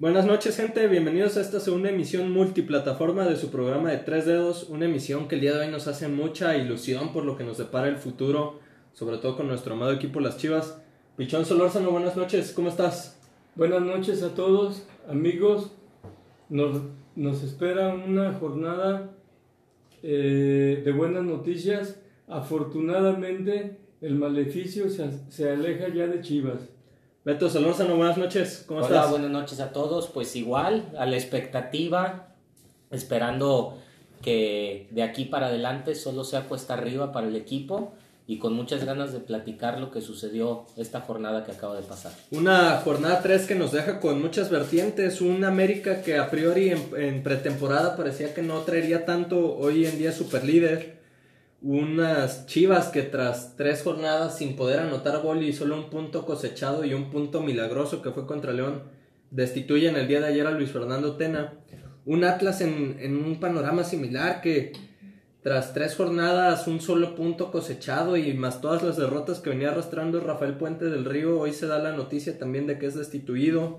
Buenas noches gente, bienvenidos a esta segunda emisión multiplataforma de su programa de Tres Dedos, una emisión que el día de hoy nos hace mucha ilusión por lo que nos depara el futuro, sobre todo con nuestro amado equipo Las Chivas. Pichón Solórzano, buenas noches, ¿cómo estás? Buenas noches a todos, amigos. Nos, nos espera una jornada eh, de buenas noticias. Afortunadamente, el maleficio se, se aleja ya de Chivas. Beto Solórzano, buenas noches, ¿cómo Hola, estás? buenas noches a todos. Pues igual, a la expectativa, esperando que de aquí para adelante solo sea cuesta arriba para el equipo y con muchas ganas de platicar lo que sucedió esta jornada que acaba de pasar. Una jornada 3 que nos deja con muchas vertientes, un América que a priori en, en pretemporada parecía que no traería tanto, hoy en día super líder. Unas Chivas que tras tres jornadas sin poder anotar gol y solo un punto cosechado y un punto milagroso que fue contra León, destituyen el día de ayer a Luis Fernando Tena. Un Atlas en, en un panorama similar que tras tres jornadas, un solo punto cosechado y más todas las derrotas que venía arrastrando Rafael Puente del Río, hoy se da la noticia también de que es destituido.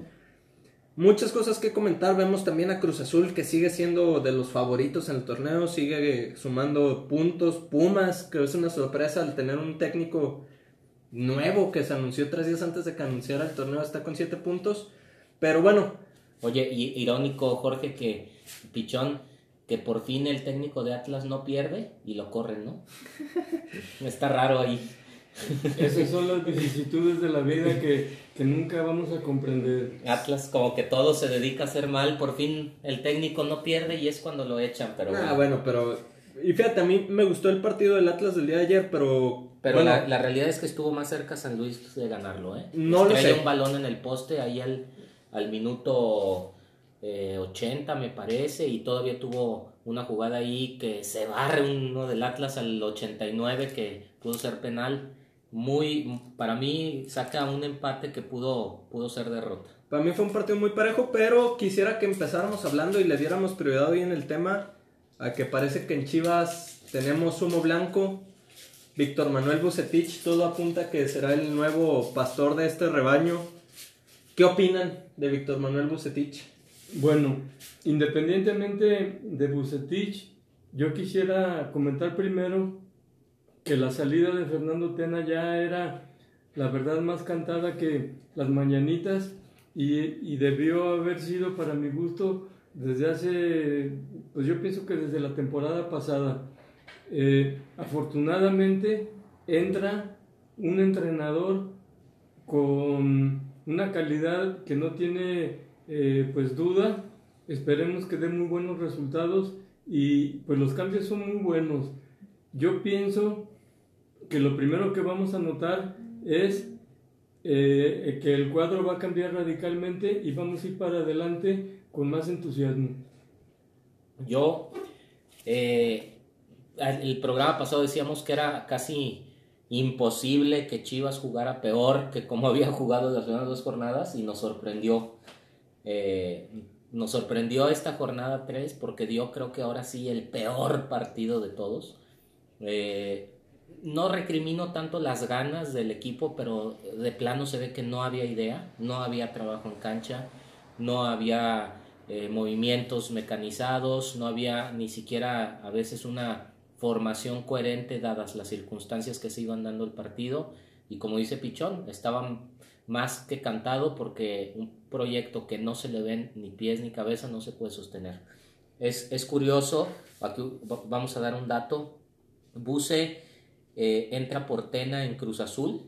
Muchas cosas que comentar, vemos también a Cruz Azul que sigue siendo de los favoritos en el torneo, sigue sumando puntos, Pumas, que es una sorpresa al tener un técnico nuevo que se anunció tres días antes de que anunciara el torneo, está con siete puntos, pero bueno, Oye, y irónico, Jorge, que Pichón, que por fin el técnico de Atlas no pierde y lo corren, ¿no? Está raro ahí. Esas son las vicisitudes de la vida que, que nunca vamos a comprender. Atlas como que todo se dedica a hacer mal, por fin el técnico no pierde y es cuando lo echan, pero ah, bueno. bueno, pero... Y fíjate, a mí me gustó el partido del Atlas del día de ayer, pero... Pero bueno, la, la realidad es que estuvo más cerca San Luis de ganarlo, ¿eh? No lo sé. un balón en el poste ahí al, al minuto eh, 80, me parece, y todavía tuvo una jugada ahí que se barre uno del Atlas al 89 que pudo ser penal. Muy, para mí, saca un empate que pudo, pudo ser derrota. Para mí fue un partido muy parejo, pero quisiera que empezáramos hablando y le diéramos prioridad hoy en el tema a que parece que en Chivas tenemos humo blanco. Víctor Manuel Bucetich, todo apunta que será el nuevo pastor de este rebaño. ¿Qué opinan de Víctor Manuel Bucetich? Bueno, independientemente de Bucetich, yo quisiera comentar primero que la salida de Fernando Tena ya era la verdad más cantada que las mañanitas y, y debió haber sido para mi gusto desde hace, pues yo pienso que desde la temporada pasada. Eh, afortunadamente entra un entrenador con una calidad que no tiene eh, pues duda. Esperemos que dé muy buenos resultados y pues los cambios son muy buenos. Yo pienso que lo primero que vamos a notar es eh, que el cuadro va a cambiar radicalmente y vamos a ir para adelante con más entusiasmo. Yo, eh, el programa pasado decíamos que era casi imposible que Chivas jugara peor que como había jugado las primeras dos jornadas y nos sorprendió. Eh, nos sorprendió esta jornada 3 porque dio creo que ahora sí el peor partido de todos. Eh, no recrimino tanto las ganas del equipo, pero de plano se ve que no había idea, no había trabajo en cancha, no había eh, movimientos mecanizados, no había ni siquiera a veces una formación coherente dadas las circunstancias que se iban dando el partido y como dice Pichón, estaba más que cantado porque un proyecto que no se le ven ni pies ni cabeza no se puede sostener. Es, es curioso, aquí vamos a dar un dato, Buse eh, entra por Tena en Cruz Azul,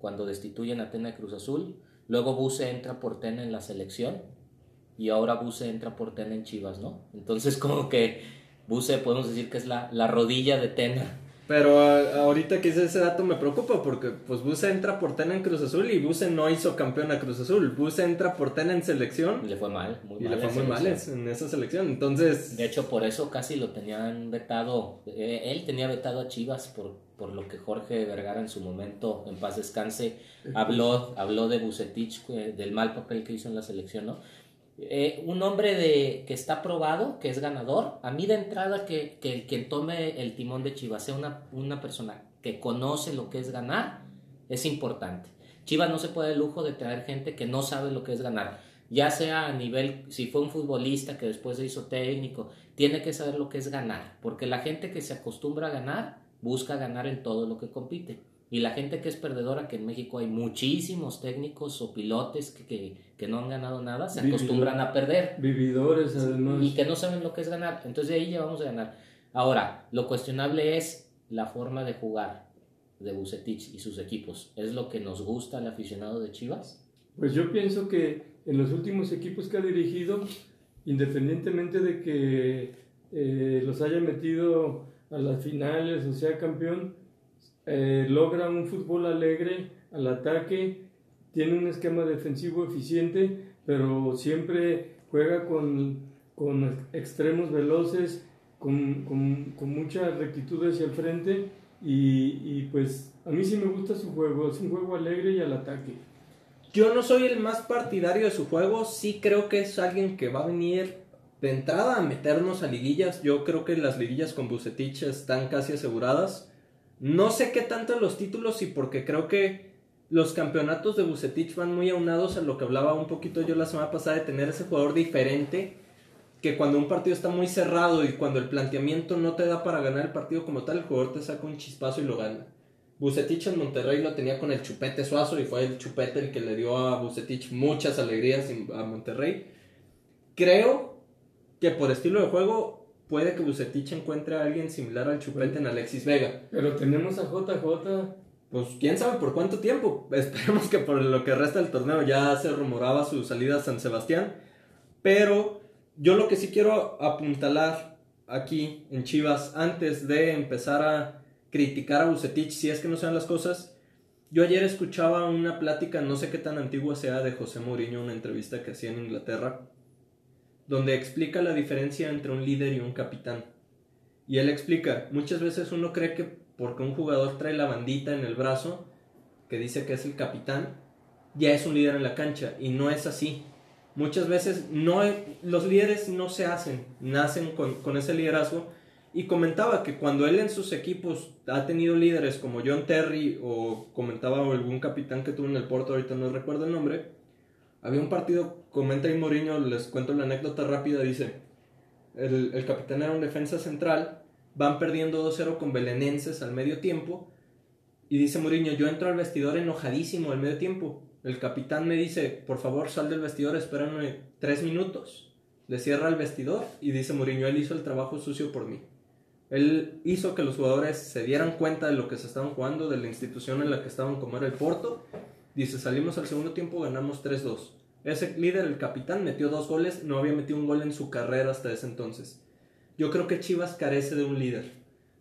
cuando destituyen a Tena de Cruz Azul, luego Buse entra por Tena en la selección y ahora Buse entra por Tena en Chivas, ¿no? Entonces como que Buse podemos decir que es la, la rodilla de Tena. Pero a- ahorita que hice ese dato me preocupa porque pues Buse entra por Tena en Cruz Azul y Buse no hizo campeón a Cruz Azul. Buse entra por Tena en selección Y le fue mal, muy y mal. le fue muy mal en esa selección. Entonces, De hecho, por eso casi lo tenían vetado. eh, él tenía vetado a Chivas por, por lo que Jorge Vergara en su momento, en paz descanse, habló, habló de Bucetich, eh, del mal papel que hizo en la selección, ¿no? Eh, un hombre de, que está probado, que es ganador, a mí de entrada que, que quien tome el timón de Chivas sea una, una persona que conoce lo que es ganar, es importante. Chivas no se puede el lujo de traer gente que no sabe lo que es ganar. ya sea a nivel, si fue un futbolista que después se hizo técnico, tiene que saber lo que es ganar, porque la gente que se acostumbra a ganar, busca ganar en todo lo que compite. Y la gente que es perdedora, que en México hay muchísimos técnicos o pilotes que, que, no han ganado nada, se acostumbran a perder. Vividores, además. Y que no saben lo que es ganar. Entonces de ahí ya vamos a ganar. Ahora, lo cuestionable es la forma de jugar de Bucetich y sus equipos. ¿Es lo que nos gusta al aficionado de Chivas? Pues yo pienso que en los últimos equipos que ha dirigido, independientemente de que eh, los haya metido a las finales o sea campeón, eh, logra un fútbol alegre al ataque, tiene un esquema defensivo eficiente, pero siempre juega con, con extremos veloces, con, con, con, mucha rectitud hacia el frente y, y pues a mí sí me gusta su juego, es un juego alegre y al ataque. Yo no soy el más partidario de su juego, sí creo que es alguien que va a venir de entrada a meternos a liguillas. Yo creo que las liguillas con Bucetich están casi aseguradas. No sé qué tanto los títulos y porque creo que los campeonatos de Bucetich van muy aunados a lo que hablaba un poquito yo la semana pasada de tener ese jugador diferente que cuando un partido está muy cerrado y cuando el planteamiento no te da para ganar el partido como tal, el jugador te saca un chispazo y lo gana. Bucetich en Monterrey lo tenía con el chupete suazo y fue el chupete el que le dio a Bucetich muchas alegrías a Monterrey. Creo que por estilo de juego puede que Bucetich encuentre a alguien similar al chupete en Alexis Vega. Pero tenemos a JJ. Pues quién sabe por cuánto tiempo. Esperemos que por lo que resta del torneo ya se rumoraba su salida a San Sebastián. Pero yo lo que sí quiero apuntalar aquí en Chivas antes de empezar a criticar a Bucetich si es que no sean las cosas. Yo ayer escuchaba una plática, no sé qué tan antigua sea, de José Mourinho, una entrevista que hacía en Inglaterra, donde explica la diferencia entre un líder y un capitán. Y él explica, muchas veces uno cree que porque un jugador trae la bandita en el brazo, que dice que es el capitán, ya es un líder en la cancha, y no es así. Muchas veces no, los líderes no se hacen, nacen con, con ese liderazgo. Y comentaba que cuando él en sus equipos ha tenido líderes como John Terry o comentaba algún capitán que tuvo en el Porto, ahorita no recuerdo el nombre, había un partido, comenta y Mourinho, les cuento la anécdota rápida, dice, el, el capitán era un defensa central, van perdiendo 2-0 con Belenenses al medio tiempo, y dice Mourinho, yo entro al vestidor enojadísimo al medio tiempo, el capitán me dice, por favor sal del vestidor, espérame tres minutos, le cierra el vestidor y dice Mourinho, él hizo el trabajo sucio por mí. Él hizo que los jugadores se dieran cuenta de lo que se estaban jugando, de la institución en la que estaban como era el Porto, Dice, salimos al segundo tiempo, ganamos 3-2. Ese líder, el capitán, metió dos goles, no había metido un gol en su carrera hasta ese entonces. Yo creo que Chivas carece de un líder.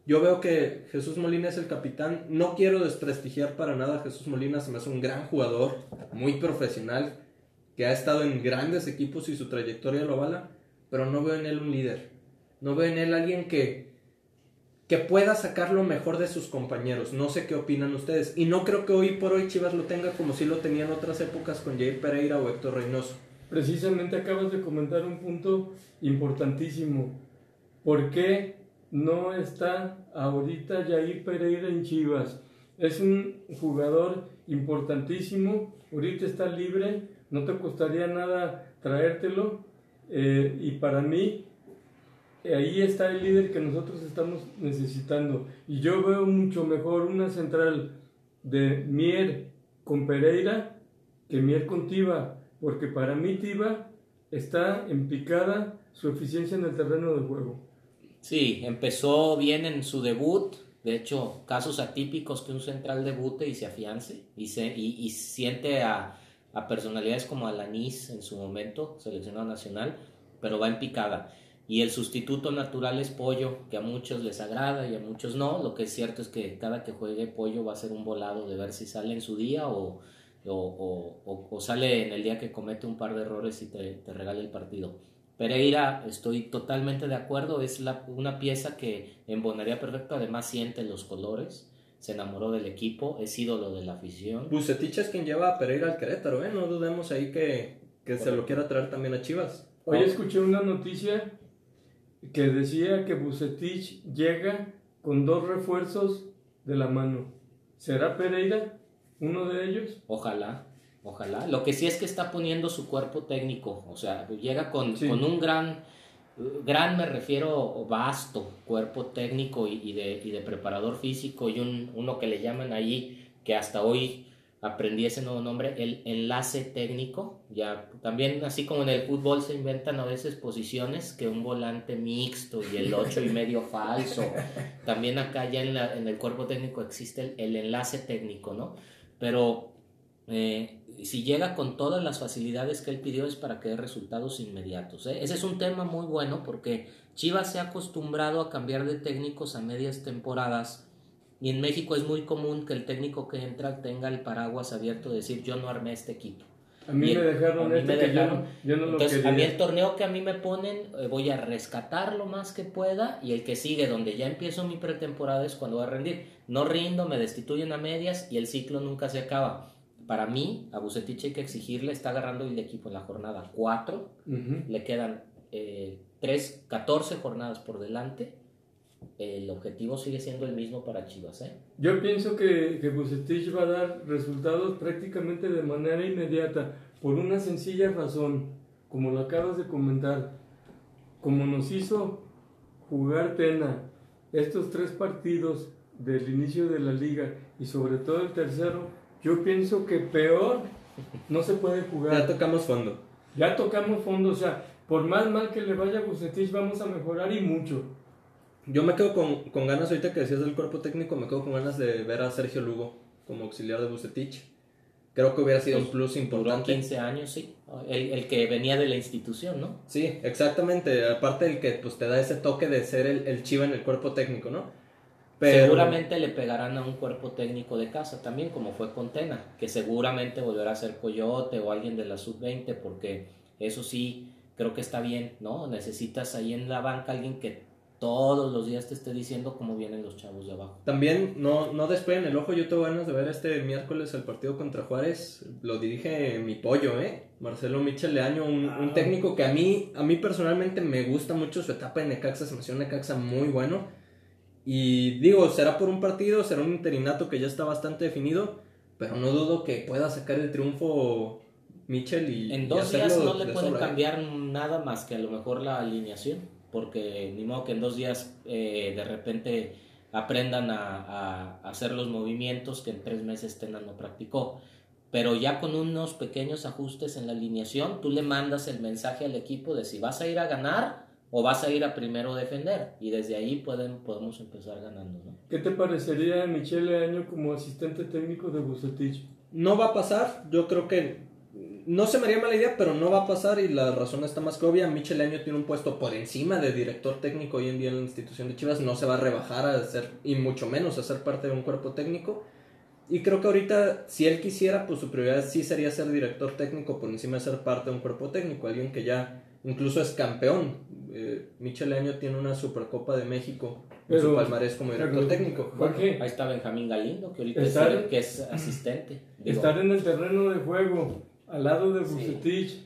Yo veo que Jesús Molina es el capitán. No quiero desprestigiar para nada a Jesús Molina, se me hace un gran jugador, muy profesional, que ha estado en grandes equipos y su trayectoria lo avala, pero no veo en él un líder. No veo en él alguien que, que pueda sacar lo mejor de sus compañeros. No sé qué opinan ustedes. Y no creo que hoy por hoy Chivas lo tenga como si lo tenía en otras épocas con Jair Pereira o Héctor Reynoso. Precisamente acabas de comentar un punto importantísimo. ¿Por qué no está ahorita Jair Pereira en Chivas? Es un jugador importantísimo. Ahorita está libre. No te costaría nada traértelo. Eh, y para mí ahí está el líder que nosotros estamos necesitando. Y yo veo mucho mejor una central de Mier con Pereira que Mier con Tiva, porque para mí Tiva está en picada su eficiencia en el terreno de juego. Sí, empezó bien en su debut. De hecho, casos atípicos que un central debute y se afiance y, se, y, siente a, a personalidades como Alanis en su momento, seleccionado nacional, pero va en picada y el sustituto natural es pollo, que a muchos les agrada y a muchos no. Lo que es cierto es que cada que juegue pollo va a ser un volado de ver si sale en su día o, o, o, sale en el día que comete un par de errores y te, te regala el partido. Pereira, estoy totalmente de acuerdo, es la, una pieza que embonaría perfecto, además siente los colores, se enamoró del equipo, es ídolo de la afición. Bucetich es quien lleva a Pereira al Querétaro, ¿eh? no dudemos ahí que, que se lo quiera traer también a Chivas. Hoy escuché una noticia que decía que Bucetich llega con dos refuerzos de la mano. ¿Será Pereira uno de ellos? Ojalá. ojalá. Lo que sí es que está poniendo su cuerpo técnico, o sea, llega con, con un gran, gran me refiero vasto cuerpo técnico y, de, y de, preparador físico y un, uno que le llaman ahí, que hasta hoy aprendí ese nuevo nombre, el enlace técnico. Ya también así como en el fútbol se inventan a veces posiciones que un volante mixto y el ocho y medio falso. También acá ya en, la, en el cuerpo técnico existe el, enlace técnico, ¿no? Pero eh, si llega con todas las facilidades que él pidió es para que dé resultados inmediatos. ¿eh? Ese es un tema muy bueno porque Chivas se ha acostumbrado a cambiar de técnicos a medias temporadas y en México es muy común que el técnico que entra tenga el paraguas abierto de decir yo no armé este equipo. A mí me dejaron, este que yo, no, Entonces, a mí el torneo que a mí me ponen, eh, voy a rescatar lo más que pueda y el que sigue, donde ya empiezo mi pretemporada, es cuando voy a rendir. No rindo, me destituyen a medias y el ciclo nunca se acaba. Para mí, a Bucetich hay que exigirle, está agarrando el equipo en la jornada 4, le quedan eh, 3, 14 jornadas por delante el objetivo sigue siendo el mismo para Chivas. ¿eh? Yo pienso que, que Bucetich va a dar resultados prácticamente de manera inmediata, por una sencilla razón, como lo acabas de comentar, como nos hizo jugar Tena estos tres partidos del inicio de la liga y sobre todo el tercero, yo pienso que peor no se puede jugar. Ya tocamos fondo. Ya tocamos fondo, o sea, por más mal que le vaya a Bucetich, vamos a mejorar y mucho. Yo me quedo con, con, ganas, ahorita que decías del cuerpo técnico, me quedo con ganas de ver a Sergio Lugo como auxiliar de Bucetich. Creo que hubiera sido un plus importante. 15 años, sí. El, el, que venía de la institución, ¿no? Sí, exactamente. Aparte del que pues, te da ese toque de ser el, el chiva en el cuerpo técnico, ¿no? Pero... Seguramente le pegarán a un cuerpo técnico de casa también, como fue con Tena, que seguramente volverá a ser Coyote o alguien de la sub-20, porque eso sí, creo que está bien, ¿no? Necesitas ahí en la banca alguien que todos los días te esté diciendo cómo vienen los chavos de abajo. También no, no despeguen el ojo, yo tengo ganas de ver este miércoles el partido contra Juárez, lo dirige mi pollo, ¿eh? Marcelo Michel Leaño, un, un, técnico que a mí, a mí personalmente me gusta mucho su etapa en Necaxa, se me hace un Necaxa muy bueno. Y digo, será por un partido, será un interinato que ya está bastante definido, pero no dudo que pueda sacar el triunfo Michel y... En dos días no le pueden cambiar nada más que a lo mejor la alineación porque ni modo que en dos días eh, de repente aprendan a, hacer los movimientos que en tres meses Tena no practicó. Pero ya con unos pequeños ajustes en la alineación, tú le mandas el mensaje al equipo de si vas a ir a ganar o vas a ir a primero defender. Y desde ahí pueden, podemos empezar ganando. ¿no? ¿Qué te parecería Michele Año como asistente técnico de Bucetich? No va a pasar. Yo creo que no se me haría mala idea, pero no va a pasar y la razón está más que obvia. Michel Año tiene un puesto por encima de director técnico hoy en día en la institución de Chivas. No se va a rebajar a ser, y mucho menos a ser parte de un cuerpo técnico. Y creo que ahorita, si él quisiera, pues su prioridad sí sería ser director técnico por encima de ser parte de un cuerpo técnico. Alguien que ya incluso es campeón. Eh, Michel Año tiene una Supercopa de México en su palmarés como director técnico. Ahí está Benjamín Galindo, que ahorita es, que es asistente. estar en el terreno de juego al lado de Bucetich,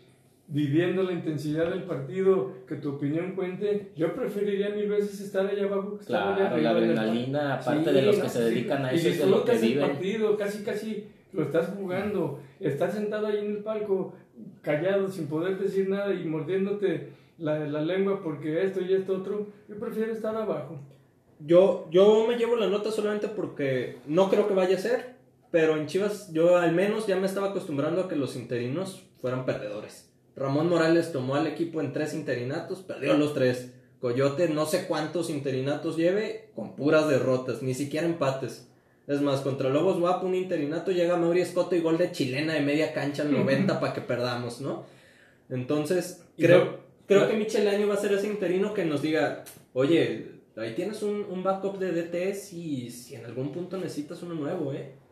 viviendo la intensidad del partido, que tu opinión cuente, yo preferiría mil veces estar allá abajo que estar allá arriba. La adrenalina, aparte de los que se dedican a eso, es de lo que viven. partido, casi casi lo estás jugando, estás sentado ahí en el palco, callado, sin poder decir nada y mordiéndote la, la lengua porque esto y esto otro, yo prefiero estar abajo. Yo, yo me llevo la nota solamente porque no creo que vaya a ser, pero en Chivas yo al menos ya me estaba acostumbrando a que los interinos fueran perdedores. Ramón Morales tomó al equipo en tres interinatos, perdió los tres. Coyote no sé cuántos interinatos lleve con puras derrotas, ni siquiera empates. Es más, contra Lobos Guapo un interinato llega Mauri Escoto y gol de chilena de media cancha al 90 para que perdamos, ¿no? Entonces, creo, creo que Michel Año va a ser ese interino que nos diga, oye, ahí tienes un, un backup de DTS y si en algún punto necesitas uno nuevo, ¿eh?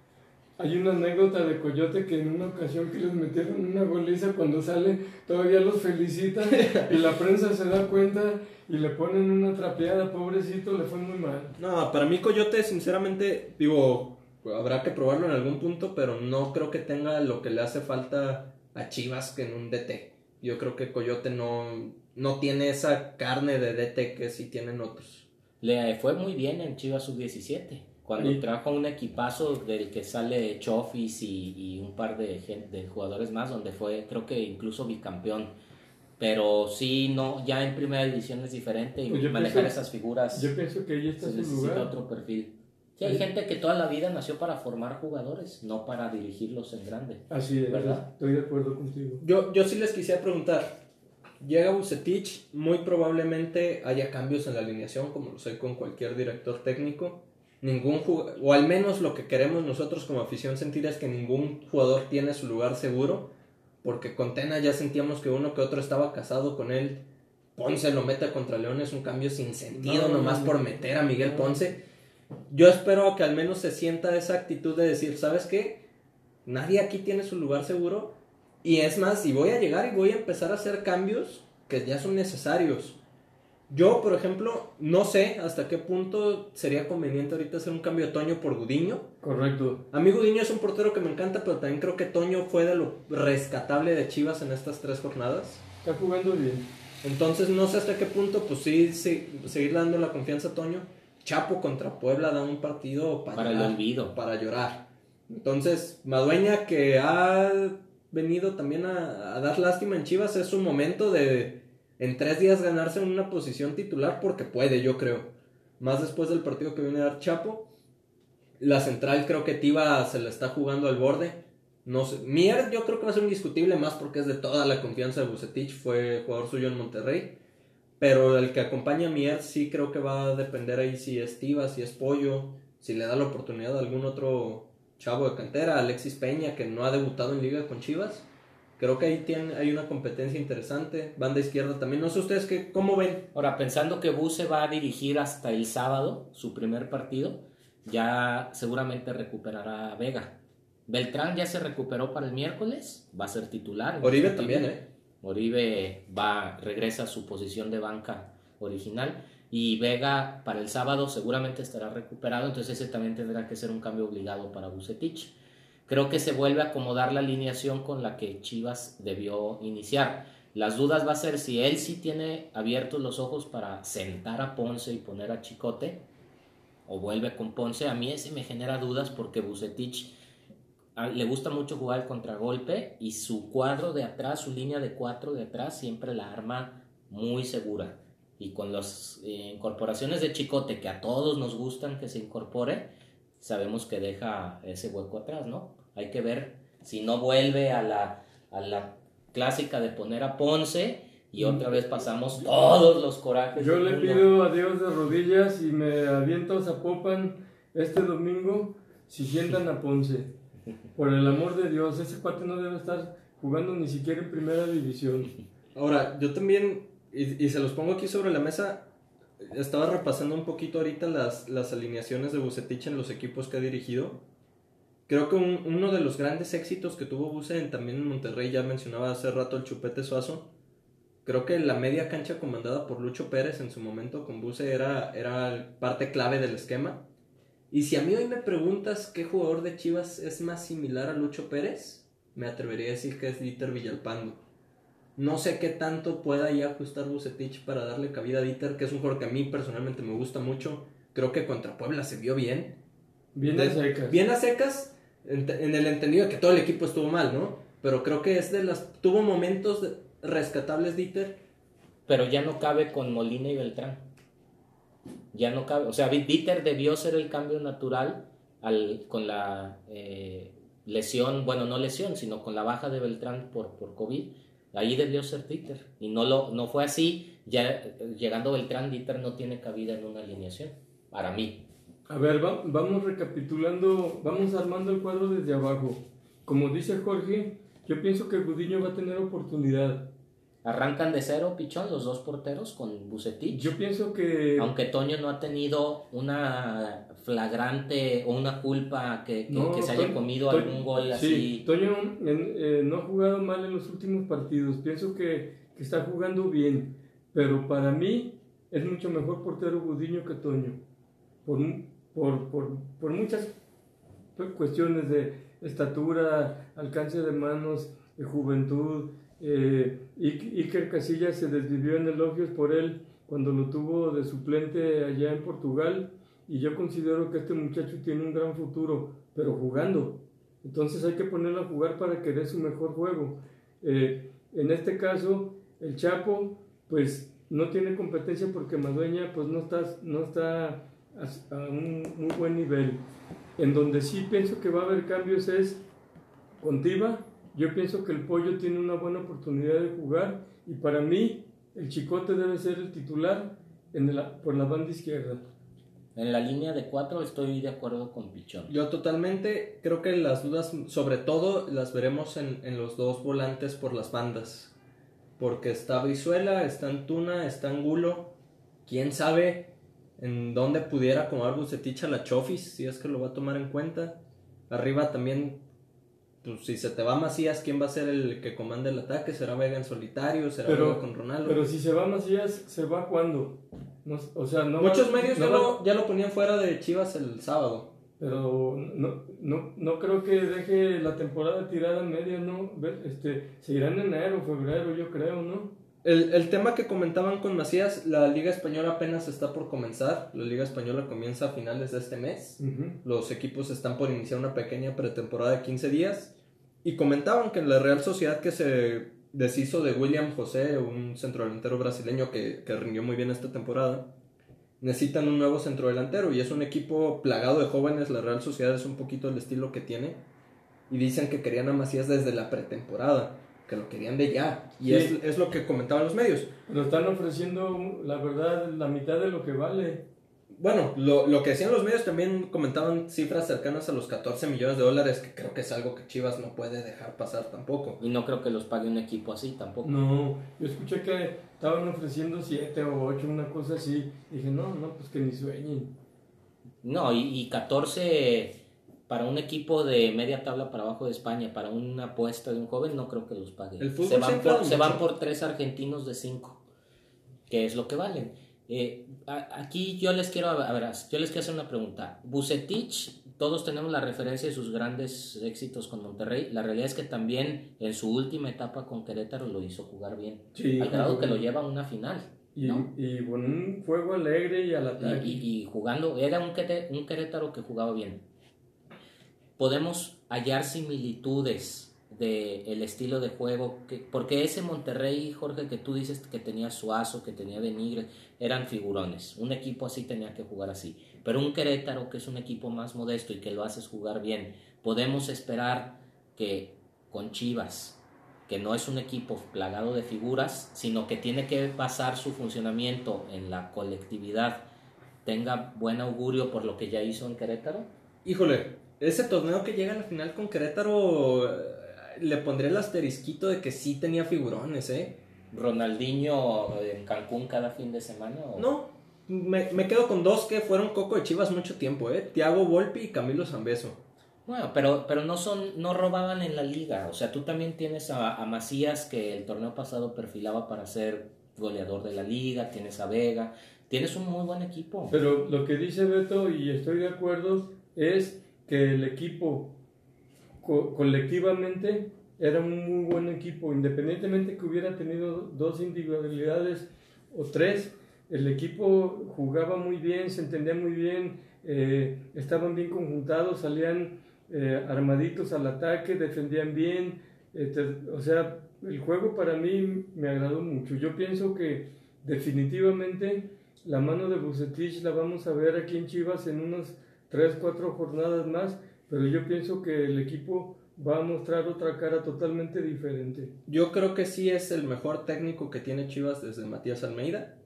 Hay una anécdota de Coyote que en una ocasión que les metieron una goliza cuando sale, todavía los felicitan y la prensa se da cuenta y le ponen una trapeada, pobrecito, le fue muy mal. No, para mí Coyote, sinceramente, digo, habrá que probarlo en algún punto, pero no creo que tenga lo que le hace falta a Chivas que en un DT. Yo creo que Coyote no, no tiene esa carne de DT que sí tienen otros. Le fue muy bien en Chivas Sub-17 Cuando trajo un equipazo del que sale Chofis y, y un par de, de jugadores más, donde fue, creo que incluso bicampeón. Pero sí, no, ya en primera división es diferente y Pues manejar esas figuras Yo pienso que ahí está se necesita lugar. otro perfil. Sí, hay Sí. gente que toda la vida nació para formar jugadores, no para dirigirlos en grande. Así es, ¿Verdad? estoy de acuerdo contigo. Yo, yo sí les quisiera preguntar. Llega Bucetich, muy probablemente haya cambios en la alineación, como lo sé con cualquier director técnico. Ningún jug- o al menos lo que queremos nosotros como afición sentir es que ningún jugador tiene su lugar seguro, porque con Tena ya sentíamos que uno que otro estaba casado con él. Ponce lo mete contra León, es un cambio sin sentido, No, nomás no, por meter a Miguel No. Ponce. Yo espero que al menos se sienta esa actitud de decir, ¿sabes qué? Nadie aquí tiene su lugar seguro. Y es más, y voy a llegar y voy a empezar a hacer cambios que ya son necesarios. Yo, por ejemplo, no sé hasta qué punto sería conveniente ahorita hacer un cambio de Toño por Gudiño. Correcto. A mí Gudiño es un portero que me encanta, pero también creo que Toño fue de lo rescatable de Chivas en estas tres jornadas. Está jugando bien. Entonces no sé hasta qué punto, pues sí, sí, seguir dando la confianza a Toño. Chapo contra Puebla da un partido para, Para el llorar, olvido. Para llorar. Entonces, Madueña que ha venido también a, a dar lástima en Chivas, es su momento de en tres días ganarse una posición titular porque puede, yo creo. Más después del partido que viene a dar Chapo. La central creo que Tiva se la está jugando al borde. No sé. Mier yo creo que va a ser indiscutible más porque es de toda la confianza de Bucetich. Fue jugador suyo en Monterrey. Pero el que acompaña a Mier sí creo que va a depender ahí si es Tiva, si es Pollo, si le da la oportunidad a algún otro chavo de cantera, Alexis Peña, que no ha debutado en liga con Chivas. Creo que ahí tiene, hay una competencia interesante. Banda izquierda también. No sé ustedes qué, cómo ven. Ahora, pensando que Buse va a dirigir hasta el sábado su primer partido, ya seguramente recuperará a Vega. Beltrán ya se recuperó para el miércoles, va a ser titular. Oribe también, ¿eh? Oribe va, regresa a su posición de banca original y Vega para el sábado seguramente estará recuperado, entonces ese también tendrá que ser un cambio obligado para Bucetich. Creo que se vuelve a acomodar la alineación con la que Chivas debió iniciar. Las dudas va a ser si él sí tiene abiertos los ojos para sentar a Ponce y poner a Chicote o vuelve con Ponce. A mí ese me genera dudas porque Bucetich a- le gusta mucho jugar el contragolpe y su cuadro de atrás, su línea de cuatro de atrás, siempre la arma muy segura. Y con las eh, incorporaciones de Chicote, que a todos nos gustan que se incorpore, sabemos que deja ese hueco atrás, ¿no? Hay que ver si no vuelve a la, a la clásica de poner a Ponce y otra vez pasamos todos los corajes. Yo le pido a Dios de rodillas y me aviento a Zapopan este domingo si sientan a Ponce. Por el amor de Dios, ese cuate no debe estar jugando ni siquiera en primera división. Ahora, yo también, y, y se los pongo aquí sobre la mesa, estaba repasando un poquito ahorita las, las alineaciones de Bucetich en los equipos que ha dirigido. Creo que un- uno de los grandes éxitos que tuvo Buce en- también en Monterrey, ya mencionaba hace rato el Chupete Suazo, creo que la media cancha comandada por Lucho Pérez en su momento con Buce era, era parte clave del esquema. Y si a mí hoy me preguntas qué jugador de Chivas es más similar a Lucho Pérez, me atrevería a decir que es Dieter Villalpando. No sé qué tanto pueda ya ajustar Bucetich para darle cabida a Dieter, que es un jugador que a mí personalmente me gusta mucho. Creo que contra Puebla se vio bien. Bien a secas. Bien a secas, en, el entendido de que todo el equipo estuvo mal, ¿no? Pero creo que es de las... Tuvo momentos rescatables Dieter. pero ya no cabe con Molina y Beltrán. Ya no cabe. O sea, Dieter debió ser el cambio natural al, con la eh, lesión, bueno, no lesión, sino con la baja de Beltrán por, por COVID. Ahí debió ser Dieter. Y no, lo, no fue así. Ya llegando Beltrán, Dieter no tiene cabida en una alineación. Para mí. A ver, va- vamos recapitulando, vamos armando el cuadro desde abajo. Como dice Jorge, yo pienso que Gudiño va a tener oportunidad. Arrancan de cero, Pichón, los dos porteros con Bucetich. Yo pienso que Aunque Toño no ha tenido una flagrante o una culpa que, que- No, que se haya Toño- comido Toño- algún gol Sí, así. Toño eh, no ha jugado mal en los últimos partidos. Pienso que, que está jugando bien. Pero para mí es mucho mejor portero Gudiño que Toño. Por, un- por, por, por muchas cuestiones de estatura, alcance de manos, de juventud. Eh, Iker Iker Casillas se desvivió en elogios por él cuando lo tuvo de suplente allá en Portugal y yo considero que este muchacho tiene un gran futuro, pero jugando. Entonces hay que ponerlo a jugar para que dé su mejor juego. Eh, en este caso, el Chapo, pues no tiene competencia porque Madueña pues no está, no está a, un muy buen nivel. En donde sí pienso que va a haber cambios es con Tiva. Yo pienso que el Pollo tiene una buena oportunidad de jugar y para mí el Chicote debe ser el titular en por la banda izquierda. En la línea de cuatro estoy de acuerdo con Pichón. Yo totalmente creo que las dudas, sobre todo, las veremos en, en los dos volantes por las bandas. Porque está Brizuela, está Antuna, está Angulo. Quién sabe en dónde pudiera acomodar Bucetich a la Chofis, si es que lo va a tomar en cuenta. Arriba también, pues si se te va Macías, ¿quién va a ser el que comanda el ataque? ¿Será Vega en solitario? ¿Será Vega con Ronaldo? Pero si se va Macías, ¿se va cuándo? o sea, no Muchos medios ya, lo, ya, lo, ponían fuera de Chivas el sábado. Pero no, no, no creo que deje la temporada tirada en medio, ¿no? Este, seguirá en enero, febrero, yo creo, ¿no? El, el, tema que comentaban con Macías, la Liga Española apenas está por comenzar. La Liga Española comienza a finales de este mes. Los equipos están por iniciar una pequeña pretemporada de 15 días. Y comentaban que la Real Sociedad que se deshizo de William José, un centrodelantero brasileño que, que rindió muy bien esta temporada. Necesitan un nuevo centrodelantero y es un equipo plagado de jóvenes. La Real Sociedad es un poquito el estilo que tiene. Y dicen que querían a Macías desde la pretemporada, que lo querían de ya. Y es, es, lo que comentaban los medios. Pero están ofreciendo, la verdad, la mitad de lo que vale bueno, lo, lo, que decían los medios también comentaban cifras cercanas a los 14 millones de dólares, que creo que es algo que Chivas no puede dejar pasar tampoco. Y no creo que los pague un equipo así tampoco. No, yo escuché que estaban ofreciendo 7 o 8, una cosa así. dije, no, no, pues que ni sueñen. No, y, y 14 para un equipo de media tabla para abajo de España, para una apuesta de un joven, no creo que los pague. El se, van por, se van por tres argentinos de 5, que es lo que valen. Eh, aquí yo les quiero, a ver, yo les quiero hacer una pregunta. Bucetich, todos tenemos la referencia de sus grandes éxitos con Monterrey. La realidad es que también en su última etapa con Querétaro lo hizo jugar bien. al grado que lo lleva a una final. Y, y con un juego alegre y al ataque. Y, jugando, era un, un Querétaro que jugaba bien. Podemos hallar similitudes de el estilo de juego, que, porque ese Monterrey, Jorge, que tú dices que tenía Suazo, que tenía Denigre, eran figurones. Un equipo así tenía que jugar así. Pero un Querétaro, que es un equipo más modesto y que lo haces jugar bien, podemos esperar que con Chivas, que no es un equipo plagado de figuras, sino que tiene que basar su funcionamiento en la colectividad, tenga buen augurio por lo que ya hizo en Querétaro? Híjole, ese torneo que llega a la final con Querétaro le pondré el asterisquito de que sí tenía figurones, ¿eh? Ronaldinho en Cancún cada fin de semana. No, me, me, quedo con dos que fueron coco de Chivas mucho tiempo, ¿eh? Tiago Volpi y Camilo Zambeso. Bueno, pero, pero no son, no robaban en la liga. O sea, tú también tienes a, a Macías que el torneo pasado perfilaba para ser goleador de la liga, tienes a Vega, tienes un muy buen equipo. Pero lo que dice Beto, y estoy de acuerdo, es que el equipo colectivamente era un muy buen equipo, independientemente que hubiera tenido dos individualidades o tres, el equipo jugaba muy bien, se entendía muy bien, eh, estaban bien conjuntados, salían eh, armaditos al ataque, defendían bien, este, o sea, el juego para mí me agradó mucho. Yo pienso que definitivamente la mano de Bucetich la vamos a ver aquí en Chivas en unas 3, 4 jornadas más pero yo pienso que el equipo va a mostrar otra cara totalmente diferente. Yo creo que sí es el mejor técnico que tiene Chivas desde Matías Almeida.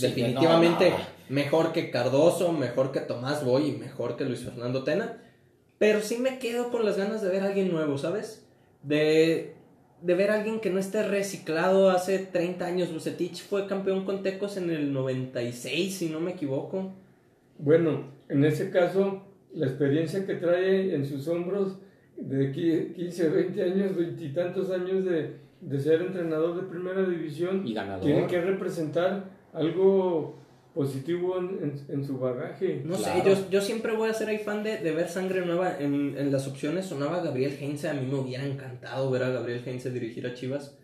definitivamente mejor que Cardoso, mejor que Tomás Boy y mejor que Luis Fernando Tena. Pero sí me quedo con las ganas de ver a alguien nuevo, ¿sabes? De, de ver a alguien que no esté reciclado hace 30 años. Bucetich fue campeón con Tecos en el 96, si no me equivoco. Bueno, en ese caso la experiencia que trae en sus hombros de 15, 20 años, veintitantos años de, de, ser entrenador de primera división, y ganador. tiene que representar algo positivo en, en, su bagaje. No sé, yo, yo, siempre voy a ser ahí fan de, de ver sangre nueva. En, en, las opciones sonaba Gabriel Heinze, a mí me hubiera encantado ver a Gabriel Heinze dirigir a Chivas.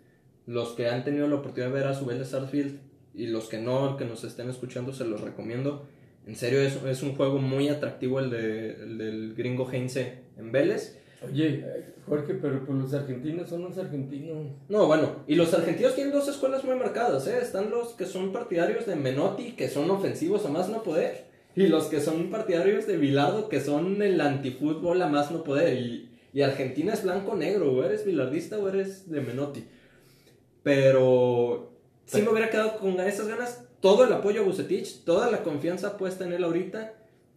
Los que han tenido la oportunidad de ver a su Sarsfield y los que no, que nos estén escuchando, se los recomiendo En serio, es, es un juego muy atractivo el, de, el del gringo Heinze en Vélez. Oye, Jorge, pero pues los argentinos son los argentinos. No, bueno, y los argentinos tienen dos escuelas muy marcadas, ¿eh? Están los que son partidarios de Menotti, que son ofensivos a más no poder, y los que son partidarios de Bilardo, que son el antifútbol a más no poder. Y, y Argentina es blanco-negro, o eres bilardista o eres de Menotti. Pero sí me hubiera quedado con esas ganas, todo el apoyo a Bucetich, toda la confianza puesta en él ahorita,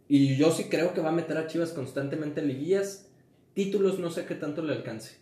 y yo sí creo que va a meter a Chivas constantemente en liguillas. Títulos no sé qué tanto le alcance.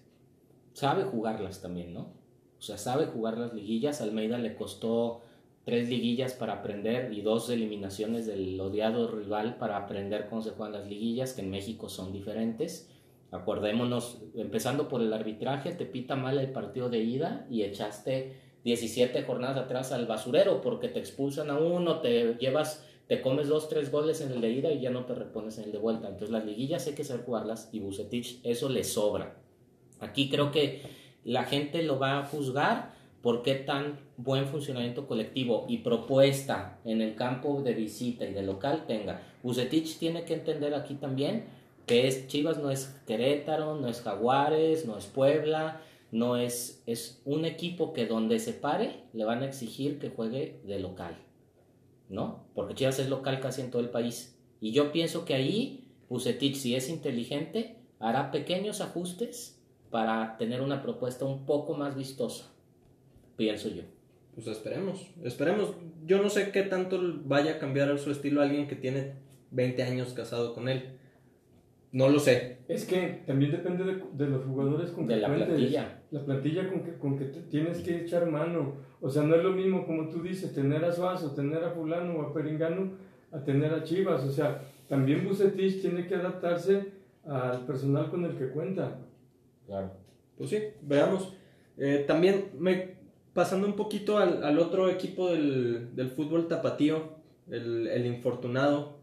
Sabe jugarlas también, ¿no? O sea, sabe jugar las liguillas. Almeida le costó tres liguillas para aprender y dos eliminaciones del odiado rival para aprender cómo se juegan las liguillas, que en México son diferentes. Acordémonos, empezando por el arbitraje, te pita mal el partido de ida y echaste 17 jornadas atrás al basurero porque te expulsan a uno, te llevas, te comes dos, tres goles en el de ida y ya no te repones en el de vuelta. Entonces las liguillas hay que saber jugarlas y Bucetich eso le sobra. Aquí creo que la gente lo va a juzgar por qué tan buen funcionamiento colectivo y propuesta en el campo de visita y de local tenga. Bucetich tiene que entender aquí también que es Chivas no es Querétaro, no es Jaguares, no es Puebla, no es es un equipo que donde se pare le van a exigir que juegue de local. ¿No? Porque Chivas es local casi en todo el país. Y yo pienso que ahí Bucetich si es inteligente hará pequeños ajustes para tener una propuesta un poco más vistosa pienso yo. Pues esperemos, esperemos. Yo no sé qué tanto vaya a cambiar su estilo alguien que tiene 20 años casado con él. No lo sé. Es que también depende de, de los jugadores con De que la cuentes. plantilla. La plantilla con que, con que te tienes que echar mano. O sea, no es lo mismo, como tú dices, tener a Suazo, tener a Fulano o a Peringano, a tener a Chivas. O sea, también Bucetich tiene que adaptarse al personal con el que cuenta. Claro. Pues sí, veamos. Eh, también me pasando un poquito al, al otro equipo del, del fútbol tapatío, el, el infortunado.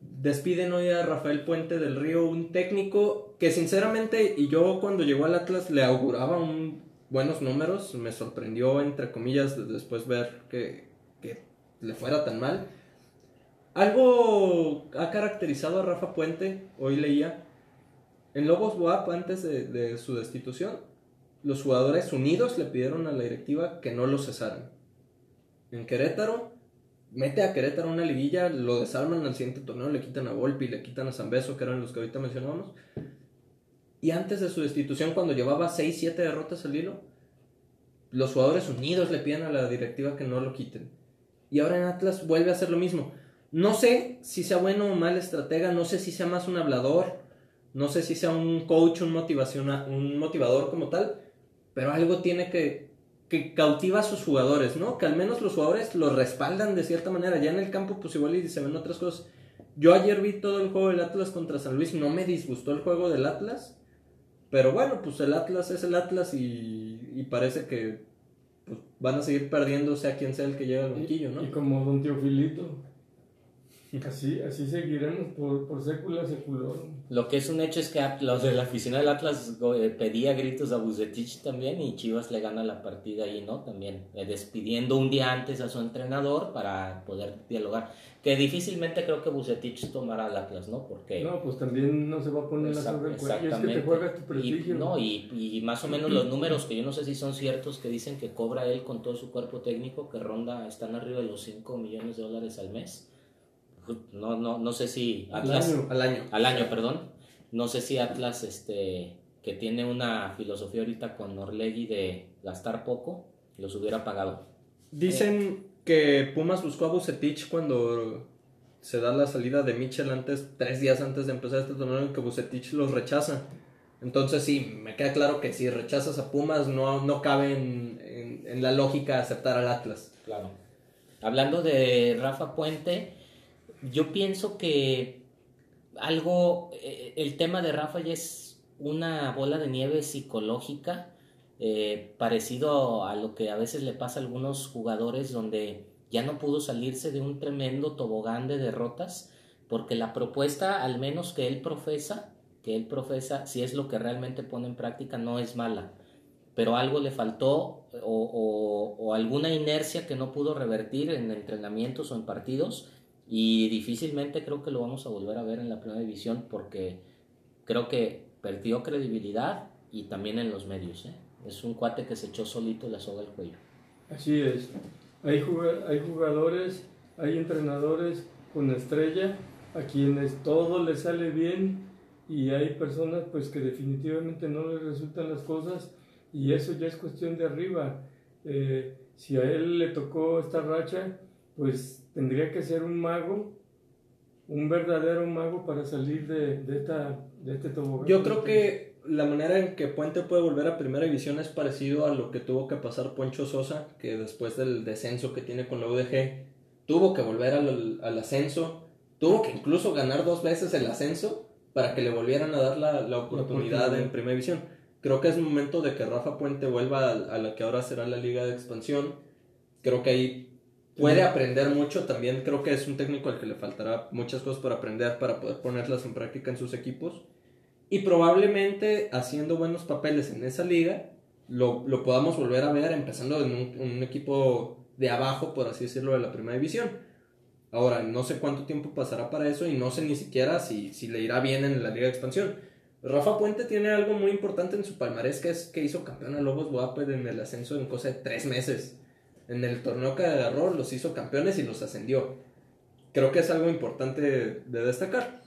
Despiden hoy a Rafael Puente del Río, un técnico que sinceramente, y yo cuando llegó al Atlas le auguraba buenos números, me sorprendió entre comillas de- después ver que, que le fuera tan mal. Algo ha caracterizado a Rafa Puente, hoy leía, en Lobos WAP antes de, de su destitución, los jugadores unidos le pidieron a la directiva que no lo cesaran. En Querétaro, mete a Querétaro una liguilla, lo desarman al siguiente torneo, le quitan a Volpi, le quitan a Zambeso, que eran los que ahorita mencionábamos. Y antes de su destitución, cuando llevaba 6-7 derrotas al hilo, los jugadores unidos le piden a la directiva que no lo quiten. Y ahora en Atlas vuelve a hacer lo mismo. No sé si sea bueno o mal estratega, no sé si sea más un hablador, no sé si sea un coach, un, motivaciona- un motivador como tal, pero algo tiene que, que cautiva a sus jugadores, ¿no? Que al menos los jugadores lo respaldan de cierta manera. Ya en el campo, pues igual y se ven otras cosas. Yo ayer vi todo el juego del Atlas contra San Luis, no me disgustó el juego del Atlas, pero bueno, pues el Atlas es el Atlas y, y parece que pues, van a seguir perdiendo sea quien sea el que llegue al banquillo, ¿no? Y como Don Teofilito. Así, así seguiremos por, por sécula seculorum. Lo que es un hecho es que los de la oficina del Atlas eh, pedía gritos a Bucetich también y Chivas le gana la partida ahí, ¿no? También eh, despidiendo un día antes a su entrenador para poder dialogar. Que difícilmente creo que Bucetich tomará al Atlas, ¿no? Porque... No, pues también no se va a poner la soga el. Es que te juegas tu Y, prestigio. no, y, y más o menos los números que yo no sé si son ciertos que dicen que cobra él con todo su cuerpo técnico que ronda, están arriba de los 5 millones de dólares al mes. No, no, no sé si Al Atlas año. Al año. al año, perdón. No sé si Atlas, este, que tiene una filosofía ahorita con Orlegui de gastar poco, los hubiera pagado. Dicen que Pumas buscó a Bucetich cuando se da la salida de Mitchell antes, tres días antes de empezar este torneo, que Bucetich los rechaza. Entonces sí, me queda claro que si rechazas a Pumas no, no cabe en, en- en la lógica aceptar al Atlas. Claro. Hablando de Rafa Puente, yo pienso que algo, eh, el tema de Rafa es una bola de nieve psicológica, eh, parecido a lo que a veces le pasa a algunos jugadores donde ya no pudo salirse de un tremendo tobogán de derrotas, porque la propuesta, al menos que él profesa, que él profesa, si es lo que realmente pone en práctica, no es mala. Pero algo le faltó o- o alguna inercia que no pudo revertir en entrenamientos o en partidos Y difícilmente creo que lo vamos a volver a ver en la primera división porque creo que perdió credibilidad y también en los medios. ¿eh? Es un cuate que se echó solito la soga al cuello. Así es. Hay, jugadores, hay entrenadores con estrella a quienes todo les sale bien y hay personas pues que definitivamente no les resultan las cosas y eso ya es cuestión de arriba. Eh, si a él le tocó esta racha, pues tendría que ser un mago, un verdadero mago para salir de, de, esta, de este tobogán. Yo creo que la manera en que Puente puede volver a primera división es parecido a lo que tuvo que pasar Poncho Sosa, que después del descenso que tiene con la UDG, tuvo que volver al, al ascenso, tuvo que incluso ganar dos veces el ascenso para que le volvieran a dar la, la oportunidad en primera división. Creo que es momento de que Rafa Puente vuelva a, a la que ahora será la liga de expansión. Creo que ahí puede aprender mucho. También creo que es un técnico al que le faltará muchas cosas para aprender para poder ponerlas en práctica en sus equipos. Y probablemente haciendo buenos papeles en esa liga, lo, lo podamos volver a ver empezando en un, un, equipo de abajo, por así decirlo, de la primera división. Ahora, no sé cuánto tiempo pasará para eso y no sé ni siquiera si, si le irá bien en la liga de expansión. Rafa Puente tiene algo muy importante en su palmarés que es que hizo campeón a Lobos Guapes en el ascenso en cosa de tres meses en el torneo que agarró los hizo campeones y los ascendió. Creo que es algo importante de destacar.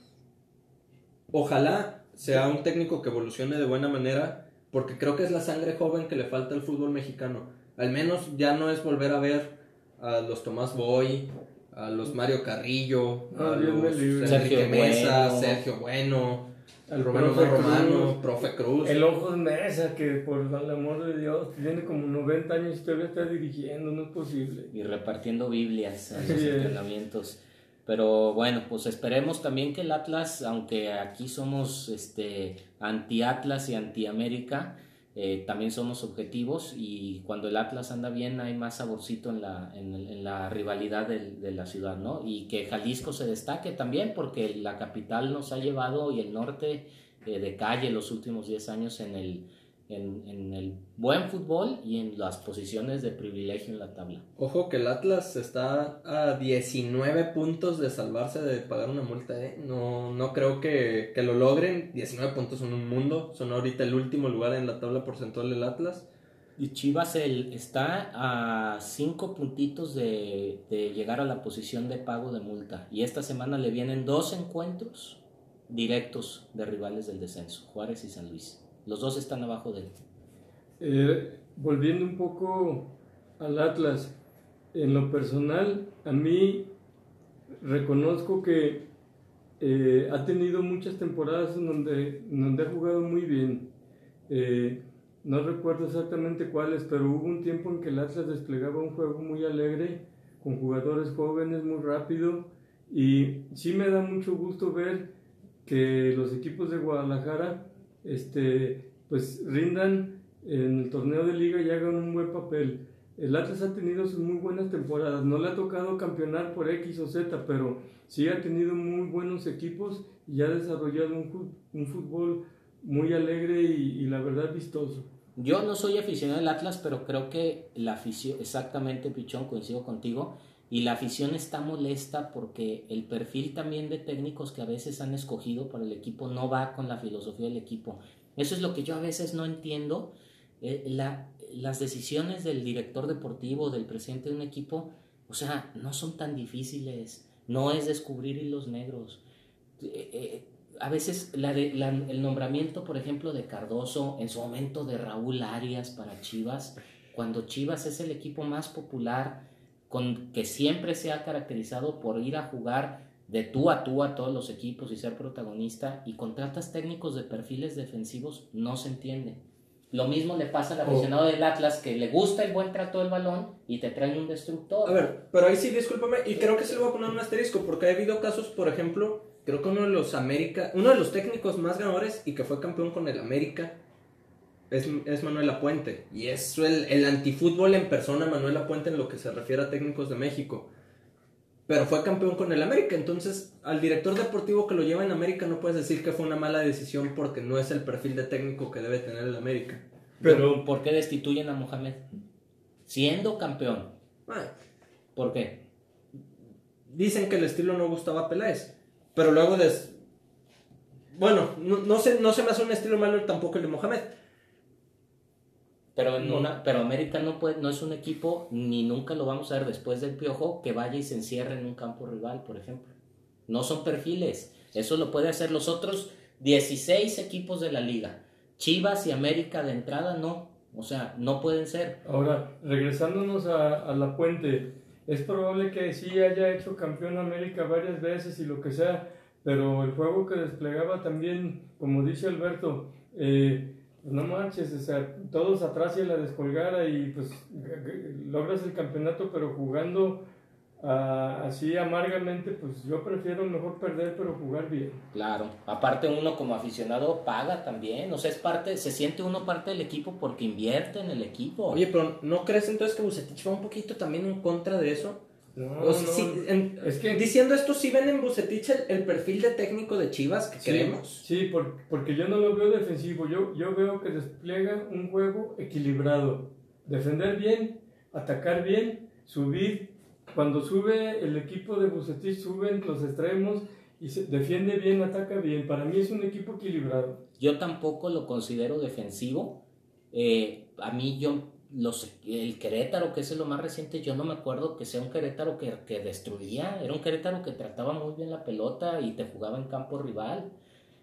Ojalá sea un técnico que evolucione de buena manera, porque creo que es la sangre joven que le falta al fútbol mexicano. Al menos ya no es volver a ver a los Tomás Boy, a los Mario Carrillo, a los Sergio Mesa, bueno. Sergio Bueno, al Romano profe Romano, Cruz. profe Cruz. El Ojos Mesa, que por el amor de Dios tiene como 90 años y todavía está dirigiendo, no es posible. Y repartiendo Biblias en los entrenamientos. Pero bueno, pues esperemos también que el Atlas, aunque aquí somos este, anti-Atlas y anti-América, eh, también somos objetivos y cuando el Atlas anda bien hay más saborcito en la, en, la rivalidad del- de, la ciudad, ¿no? Y que Jalisco se destaque también porque la capital nos ha llevado y el norte eh, de calle los últimos 10 años en el, en, en el buen fútbol y en las posiciones de privilegio en la tabla. Ojo que el Atlas está a 19 puntos de salvarse de pagar una multa, ¿eh? No, no creo que, que lo logren. 19 puntos son un mundo. Son ahorita el último lugar en la tabla porcentual del Atlas. Y Chivas el, está a cinco puntitos de, de llegar a la posición de pago de multa. Y esta semana le vienen dos encuentros directos de rivales del descenso, Juárez y San Luis. Los dos están abajo de él. Eh, volviendo un poco al Atlas, en lo personal, a mí reconozco que eh, ha tenido muchas temporadas en donde, en donde ha jugado muy bien. Eh, no recuerdo exactamente cuáles, pero hubo un tiempo en que el Atlas desplegaba un juego muy alegre, con jugadores jóvenes, muy rápido, y sí me da mucho gusto ver que los equipos de Guadalajara este, pues rindan en el torneo de liga y hagan un buen papel. El Atlas ha tenido sus muy buenas temporadas, no le ha tocado campeonar por X o Z, pero sí ha tenido muy buenos equipos y ha desarrollado un, un fútbol muy alegre y, y la verdad vistoso. Yo no soy aficionado al Atlas, pero creo que la afición, exactamente Pichón, coincido contigo, y la afición está molesta porque el perfil también de técnicos que a veces han escogido para el equipo no va con la filosofía del equipo. Eso es lo que yo a veces no entiendo. Eh, la- las decisiones del director deportivo, del presidente de un equipo, o sea, no son tan difíciles. No es descubrir hilos negros. Eh, eh, a veces la de- la- el nombramiento, por ejemplo, de Cardoso, en su momento de Raúl Arias para Chivas, cuando Chivas es el equipo más popular, con, que siempre se ha caracterizado por ir a jugar de tú a tú a todos los equipos y ser protagonista, y contratas técnicos de perfiles defensivos, no se entiende. Lo mismo le pasa al aficionado del Atlas que le gusta el buen trato del balón y te traen un destructor. A ver, pero ahí sí, discúlpame, y creo que sí le voy a poner un asterisco, porque ha habido casos, por ejemplo, creo que uno de los América, uno de los técnicos más ganadores y que fue campeón con el América es, es Manuel Apuente. Y es el, el antifútbol en persona, Manuel Apuente, en lo que se refiere a técnicos de México. Pero fue campeón con el América, entonces al director deportivo que lo lleva en América no puedes decir que fue una mala decisión porque no es el perfil de técnico que debe tener el América. Pero, ¿por qué destituyen a Mohamed? Siendo campeón. Ah, ¿Por qué? dicen que el estilo no gustaba a Peláez. Pero luego des... Bueno, no, no, se, no se me hace un estilo malo tampoco el de Mohamed. Pero, en una, pero América no, puede, no es un equipo, ni nunca lo vamos a ver después del piojo, que vaya y se encierre en un campo rival, por ejemplo. No son perfiles. Eso lo puede hacer los otros 16 equipos de la liga. Chivas y América de entrada no. O sea, no pueden ser. Ahora, regresándonos a, a la puente, es probable que sí haya hecho campeón América varias veces y lo que sea, pero el juego que desplegaba también, como dice Alberto, eh, no manches, o sea, todos atrás y a la descolgada y pues logras el campeonato, pero jugando ah, así amargamente, pues yo prefiero mejor perder, pero jugar bien. Claro, aparte uno como aficionado paga también, o sea, es parte, se siente uno parte del equipo porque invierte en el equipo. Oye, pero ¿no crees entonces que Bucetich va un poquito también en contra de eso? No, O sea, no, sí, en- es que- Diciendo esto, ¿sí ven en Bucetich el, el perfil de técnico de Chivas que Sí, queremos? Sí, por- porque yo no lo veo defensivo. Yo, yo veo que despliega un juego equilibrado. Defender bien, atacar bien, subir. Cuando sube el equipo de Bucetich, suben los extremos y se defiende bien, ataca bien. Para mí es un equipo equilibrado. Yo tampoco lo considero defensivo. Eh, a mí yo los, el Querétaro, que es lo más reciente, yo no me acuerdo que sea un Querétaro que, que destruía, era un Querétaro que trataba muy bien la pelota y te jugaba en campo rival.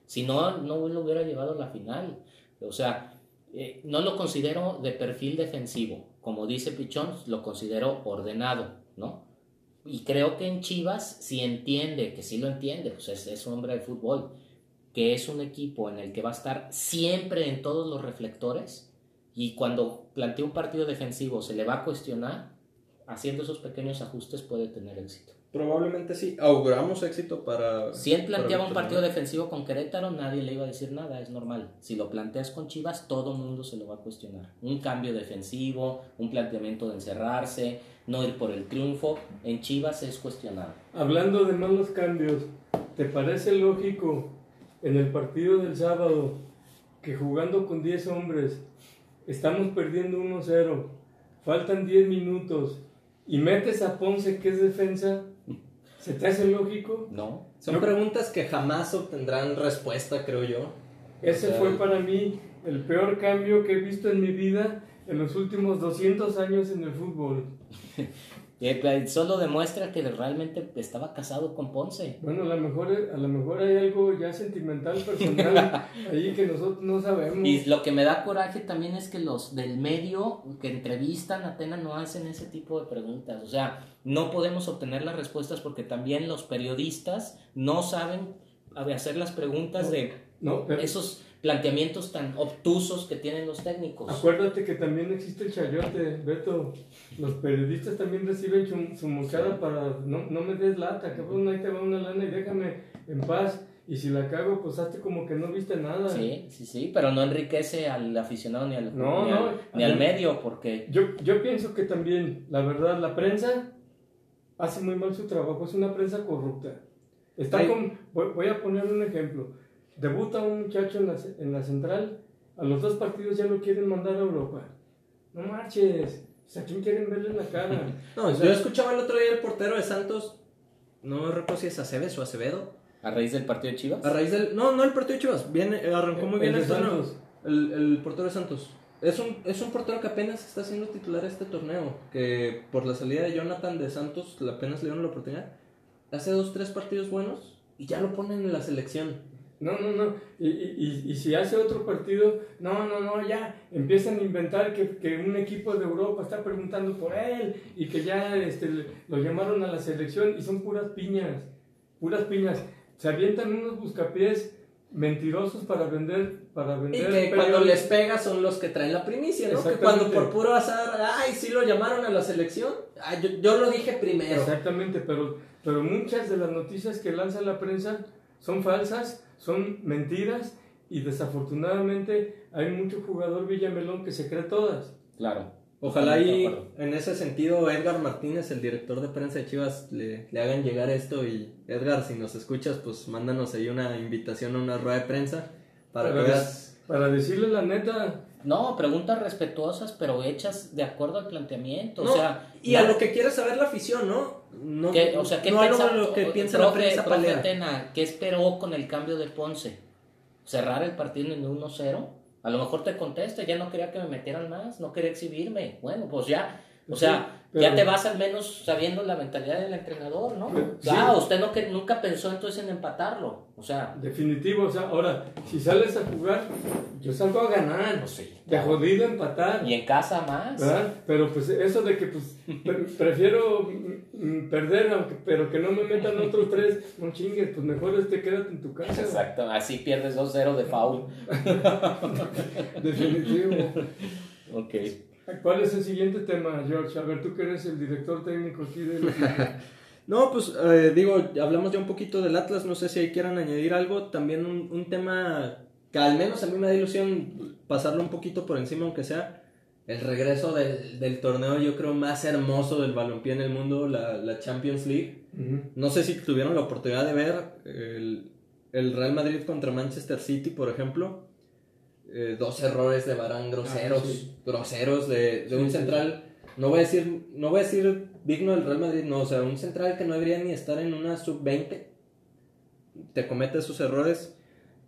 Si no, no lo hubiera llevado a la final. O sea, eh, no lo considero de perfil defensivo. Como dice Pichón, lo considero ordenado, ¿no? Y creo que en Chivas, si entiende, que sí lo entiende, pues es, es un hombre de fútbol, que es un equipo en el que va a estar siempre en todos los reflectores y cuando plantea un partido defensivo se le va a cuestionar, haciendo esos pequeños ajustes puede tener éxito. Probablemente sí. Auguramos éxito para. Si él planteaba un partido defensivo con Querétaro, nadie le iba a decir nada, es normal. Si lo planteas con Chivas, todo mundo se lo va a cuestionar. Un cambio defensivo, un planteamiento de encerrarse, no ir por el triunfo, en Chivas es cuestionado. Hablando de malos cambios, ¿te parece lógico en el partido del sábado que jugando con 10 hombres estamos perdiendo 1-0, faltan 10 minutos y metes a Ponce que es defensa? ¿Se te hace lógico? ¿No? Son Yo- preguntas que jamás obtendrán respuesta, creo yo. Ese O sea, fue para mí el peor cambio que he visto en mi vida en los últimos 200 años en el fútbol. Eh, Solo demuestra que realmente estaba casado con Ponce. Bueno, a lo mejor, a lo mejor hay algo ya sentimental, personal, ahí que nosotros no sabemos. Y lo que me da coraje también es que los del medio que entrevistan a Tena no hacen ese tipo de preguntas. O sea, no podemos obtener las respuestas porque también los periodistas no saben hacer las preguntas de No, pero esos planteamientos tan obtusos que tienen los técnicos. acuérdate que también existe el chayote, Beto. Los periodistas también reciben su, su mochada para no, no me des lata, cabrón, ahí te va una lana y déjame en paz. Y si la cago, pues hazte como que no viste nada. Sí, sí, sí, pero no enriquece al aficionado ni al, No, ni no. al, ni al medio porque Yo, yo pienso que también, la verdad, la prensa hace muy mal su trabajo, es una prensa corrupta. Está con, voy, voy a poner un ejemplo. Debuta un muchacho en la, en la central, a los dos partidos ya lo quieren mandar a Europa. No marches, o sea, ¿quién quieren verle en la cara? No, O sea, yo escuchaba el otro día el portero de Santos. No recuerdo si es Aceves o Acevedo. a raíz del partido de Chivas. A raíz del. No, no el partido de Chivas. Viene, eh, arrancó muy El bien de el, torneo. Santos. El, el portero de Santos. Es un, es un portero que apenas está siendo titular este torneo. Que por la salida de Jonathan de Santos apenas le dieron la oportunidad. Hace dos, tres partidos buenos y ya lo ponen en la selección. No, no, no. Y, y, y- y si hace otro partido, no, no, no, ya empiezan a inventar que, que un equipo de Europa está preguntando por él y que ya este, lo llamaron a la selección y son puras piñas, puras piñas. Se avientan unos buscapiés mentirosos para vender, para Y vender. que cuando les pega son los que traen la primicia, ¿no? Que cuando por puro azar, ay, sí lo llamaron a la selección. Ay, yo, yo lo dije primero. Exactamente, pero, pero muchas de las noticias que lanza la prensa son falsas, son mentiras y desafortunadamente hay mucho jugador Villamelón que se cree todas. Claro. Ojalá y en ese sentido Edgar Martínez, el director de prensa de Chivas, le, le hagan llegar esto y Edgar, si nos escuchas, pues mándanos ahí una invitación a una rueda de prensa para que Para veas. Para decirle la neta, No, preguntas respetuosas, pero hechas de acuerdo al planteamiento. No, o sea, y a lo que quiere saber la afición, ¿no? No, ¿Qué- o sea, ¿qué no lo- pensa- lo que piensa la profe- prensa profe palera. Tena, ¿qué esperó con el cambio de Ponce? ¿Cerrar el partido en 1-0? A lo mejor te contesta, ya no quería que me metieran más, no quería exhibirme. Bueno, pues ya, o sea, pero- ya te vas al menos sabiendo la mentalidad del entrenador, ¿no? Pero- Ah, sí. usted no que nunca pensó entonces en empatarlo. O sea, Definitivo, o sea, ahora, si sales a jugar, yo salgo a ganar. pues sí. De jodido a empatar. Y en casa más. ¿verdad? Pero pues eso de que pues pre- prefiero perder, aunque, pero que no me metan otros tres, no chingues, pues mejor este quédate en tu casa. Exacto, así pierdes 2-0 de foul. Definitivo. Ok. ¿Cuál es el siguiente tema, George? A ver, tú que eres el director técnico aquí del. No, pues eh, digo, hablamos ya un poquito del Atlas, no sé si ahí quieran añadir algo, también un, un tema que al menos a mí me da ilusión pasarlo un poquito por encima, aunque sea el regreso del, del torneo, yo creo, más hermoso del balompié en el mundo, la, la Champions League. No sé si tuvieron la oportunidad de ver el, el Real Madrid contra Manchester City, por ejemplo. Eh, dos errores de Barán groseros, Ah, sí. groseros de, de Sí, un sí. central. No voy a decir, no voy a decir digno del Real Madrid, no, o sea, un central que no debería ni estar en una sub 20. Te comete esos errores.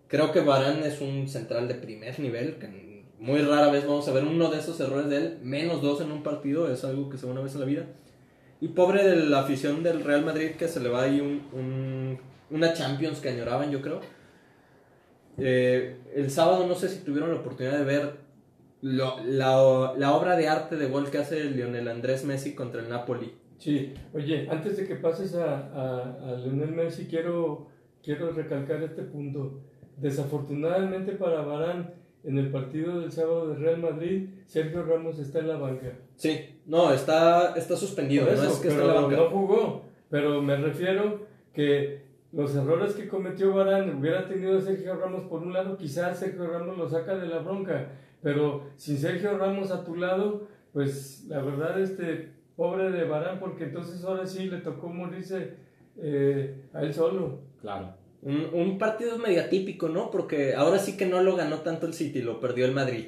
Creo que Barán es un central de primer nivel, que muy rara vez vamos a ver uno de esos errores de él, menos dos en un partido, es algo que se ve una vez en la vida. Y pobre de la afición del Real Madrid que se le va ahí un, un- una Champions que añoraban, yo creo. Eh, el sábado no sé si tuvieron la oportunidad de ver lo- la, la obra de arte de gol que hace Lionel Andrés Messi contra el Napoli. Sí, oye, antes de que pases a, a, a Lionel Messi, quiero, quiero recalcar este punto. Desafortunadamente para Barán, en el partido del sábado de Real Madrid, Sergio Ramos está en la banca. Sí, no, está, está suspendido, Por no eso, es que pero en la banca. no jugó. Pero me refiero que los errores que cometió Barán hubiera tenido Sergio Ramos por un lado, quizás Sergio Ramos lo saca de la bronca. Pero sin Sergio Ramos a tu lado, pues la verdad, este pobre de Barán, porque entonces ahora sí le tocó morirse eh, a él solo. Claro. Un, un partido medio atípico, ¿no? Porque ahora sí que no lo ganó tanto el City, lo perdió el Madrid.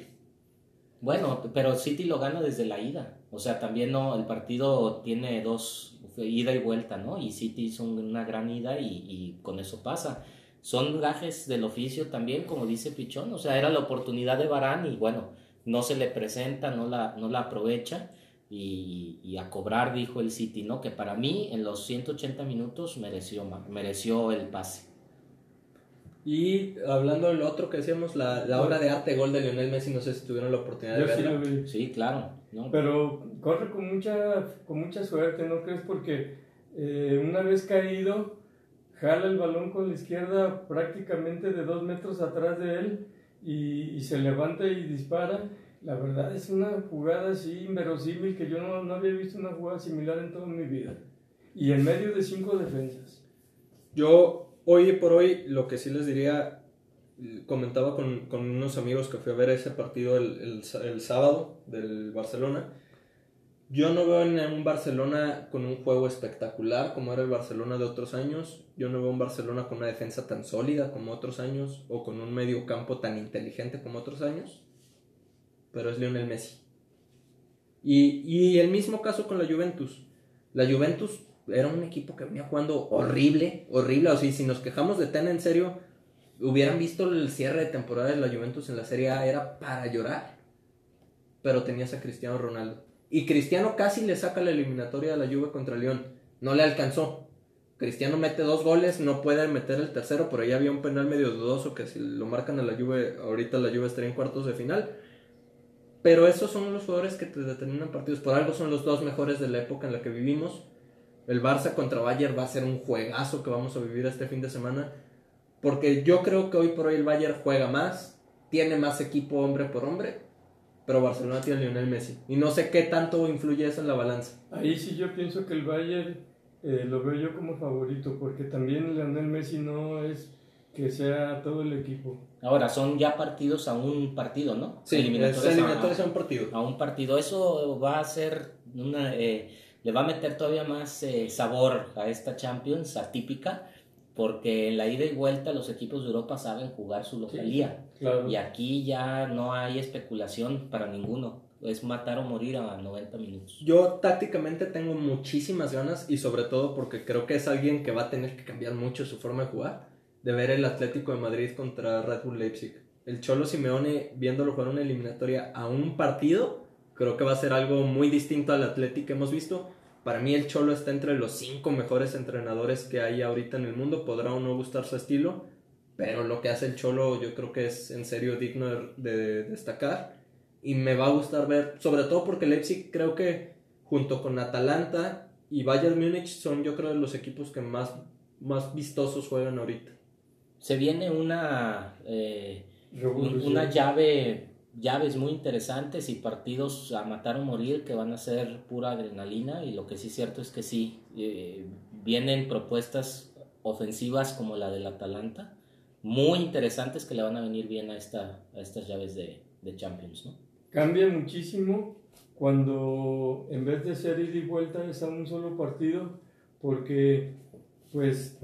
Bueno, pero City lo gana desde la ida. O sea, también no, el partido tiene dos, ida y vuelta, ¿no? Y City hizo una gran ida y, y con eso pasa. Son gajes del oficio también, como dice Pichón. O sea, era la oportunidad de Barán y bueno, no se le presenta, no la, no la aprovecha. Y, y a cobrar, dijo el City, ¿no? Que para mí en los 180 minutos mereció, mereció el pase. Y hablando del otro que decíamos, la, la obra de arte gol de Lionel Messi, no sé si tuvieron la oportunidad de Yo sí verla. lo vi. Sí, claro. ¿no? Pero corre con mucha, con mucha suerte, ¿no crees? Porque eh, una vez caído, jala el balón con la izquierda prácticamente de dos metros atrás de él y, y se levanta y dispara. La verdad es una jugada así inverosímil que yo no, no había visto una jugada similar en toda mi vida. Y en medio de cinco defensas. Yo, hoy por hoy, lo que sí les diría, comentaba con, con unos amigos que fui a ver ese partido el, el sábado del Barcelona. Yo no veo en un Barcelona con un juego espectacular como era el Barcelona de otros años. Yo no veo un Barcelona con una defensa tan sólida como otros años o con un medio campo tan inteligente como otros años. Pero es Lionel Messi. Y, y el mismo caso con la Juventus. La Juventus era un equipo que venía jugando horrible, horrible. O sea, si nos quejamos de Tena en serio, hubieran visto el cierre de temporada de la Juventus en la Serie A, era para llorar. Pero tenías a Cristiano Ronaldo. Y Cristiano casi le saca la eliminatoria de la Juve contra León. No le alcanzó. Cristiano mete dos goles, no puede meter el tercero, pero ya había un penal medio dudoso que si lo marcan a la Juve, ahorita la Juve estaría en cuartos de final. Pero esos son los jugadores que te determinan partidos. Por algo son los dos mejores de la época en la que vivimos. El Barça contra Bayern va a ser un juegazo que vamos a vivir este fin de semana. Porque yo creo que hoy por hoy el Bayern juega más, tiene más equipo hombre por hombre, pero Barcelona tiene a Lionel Messi. Y no sé qué tanto influye eso en la balanza. Ahí sí yo pienso que el Bayern eh, lo veo yo como favorito, porque también Lionel Messi no es que sea todo el equipo. Ahora, son ya partidos a un partido, ¿no? Sí, es Eliminatorias a- eliminatorias a un partido. a un partido. Eso va a ser una, eh, le va a meter todavía más eh, sabor a esta Champions atípica, porque en la ida y vuelta los equipos de Europa saben jugar su localía. Claro. Y aquí ya no hay especulación para ninguno. Es matar o morir a 90 minutos. Yo tácticamente tengo muchísimas ganas y sobre todo porque creo que es alguien que va a tener que cambiar mucho su forma de jugar, de ver el Atlético de Madrid contra Red Bull Leipzig. El Cholo Simeone viéndolo jugar una eliminatoria a un partido, creo que va a ser algo muy distinto al Atlético que hemos visto. Para mí el Cholo está entre los cinco mejores entrenadores que hay ahorita en el mundo. Podrá o no gustar su estilo, pero lo que hace el Cholo yo creo que es en serio digno de, de destacar. Y me va a gustar ver, sobre todo porque Leipzig creo que junto con Atalanta y Bayern Múnich son yo creo de los equipos que más, más vistosos juegan ahorita. Se viene una, eh, una llave, llaves muy interesantes y partidos a matar o morir que van a ser pura adrenalina. Y lo que sí es cierto es que sí, eh, vienen propuestas ofensivas como la del Atalanta, muy interesantes que le van a venir bien a, esta, a estas llaves de, de Champions, ¿no? Cambia muchísimo cuando en vez de ser ida y vuelta es a un solo partido, porque pues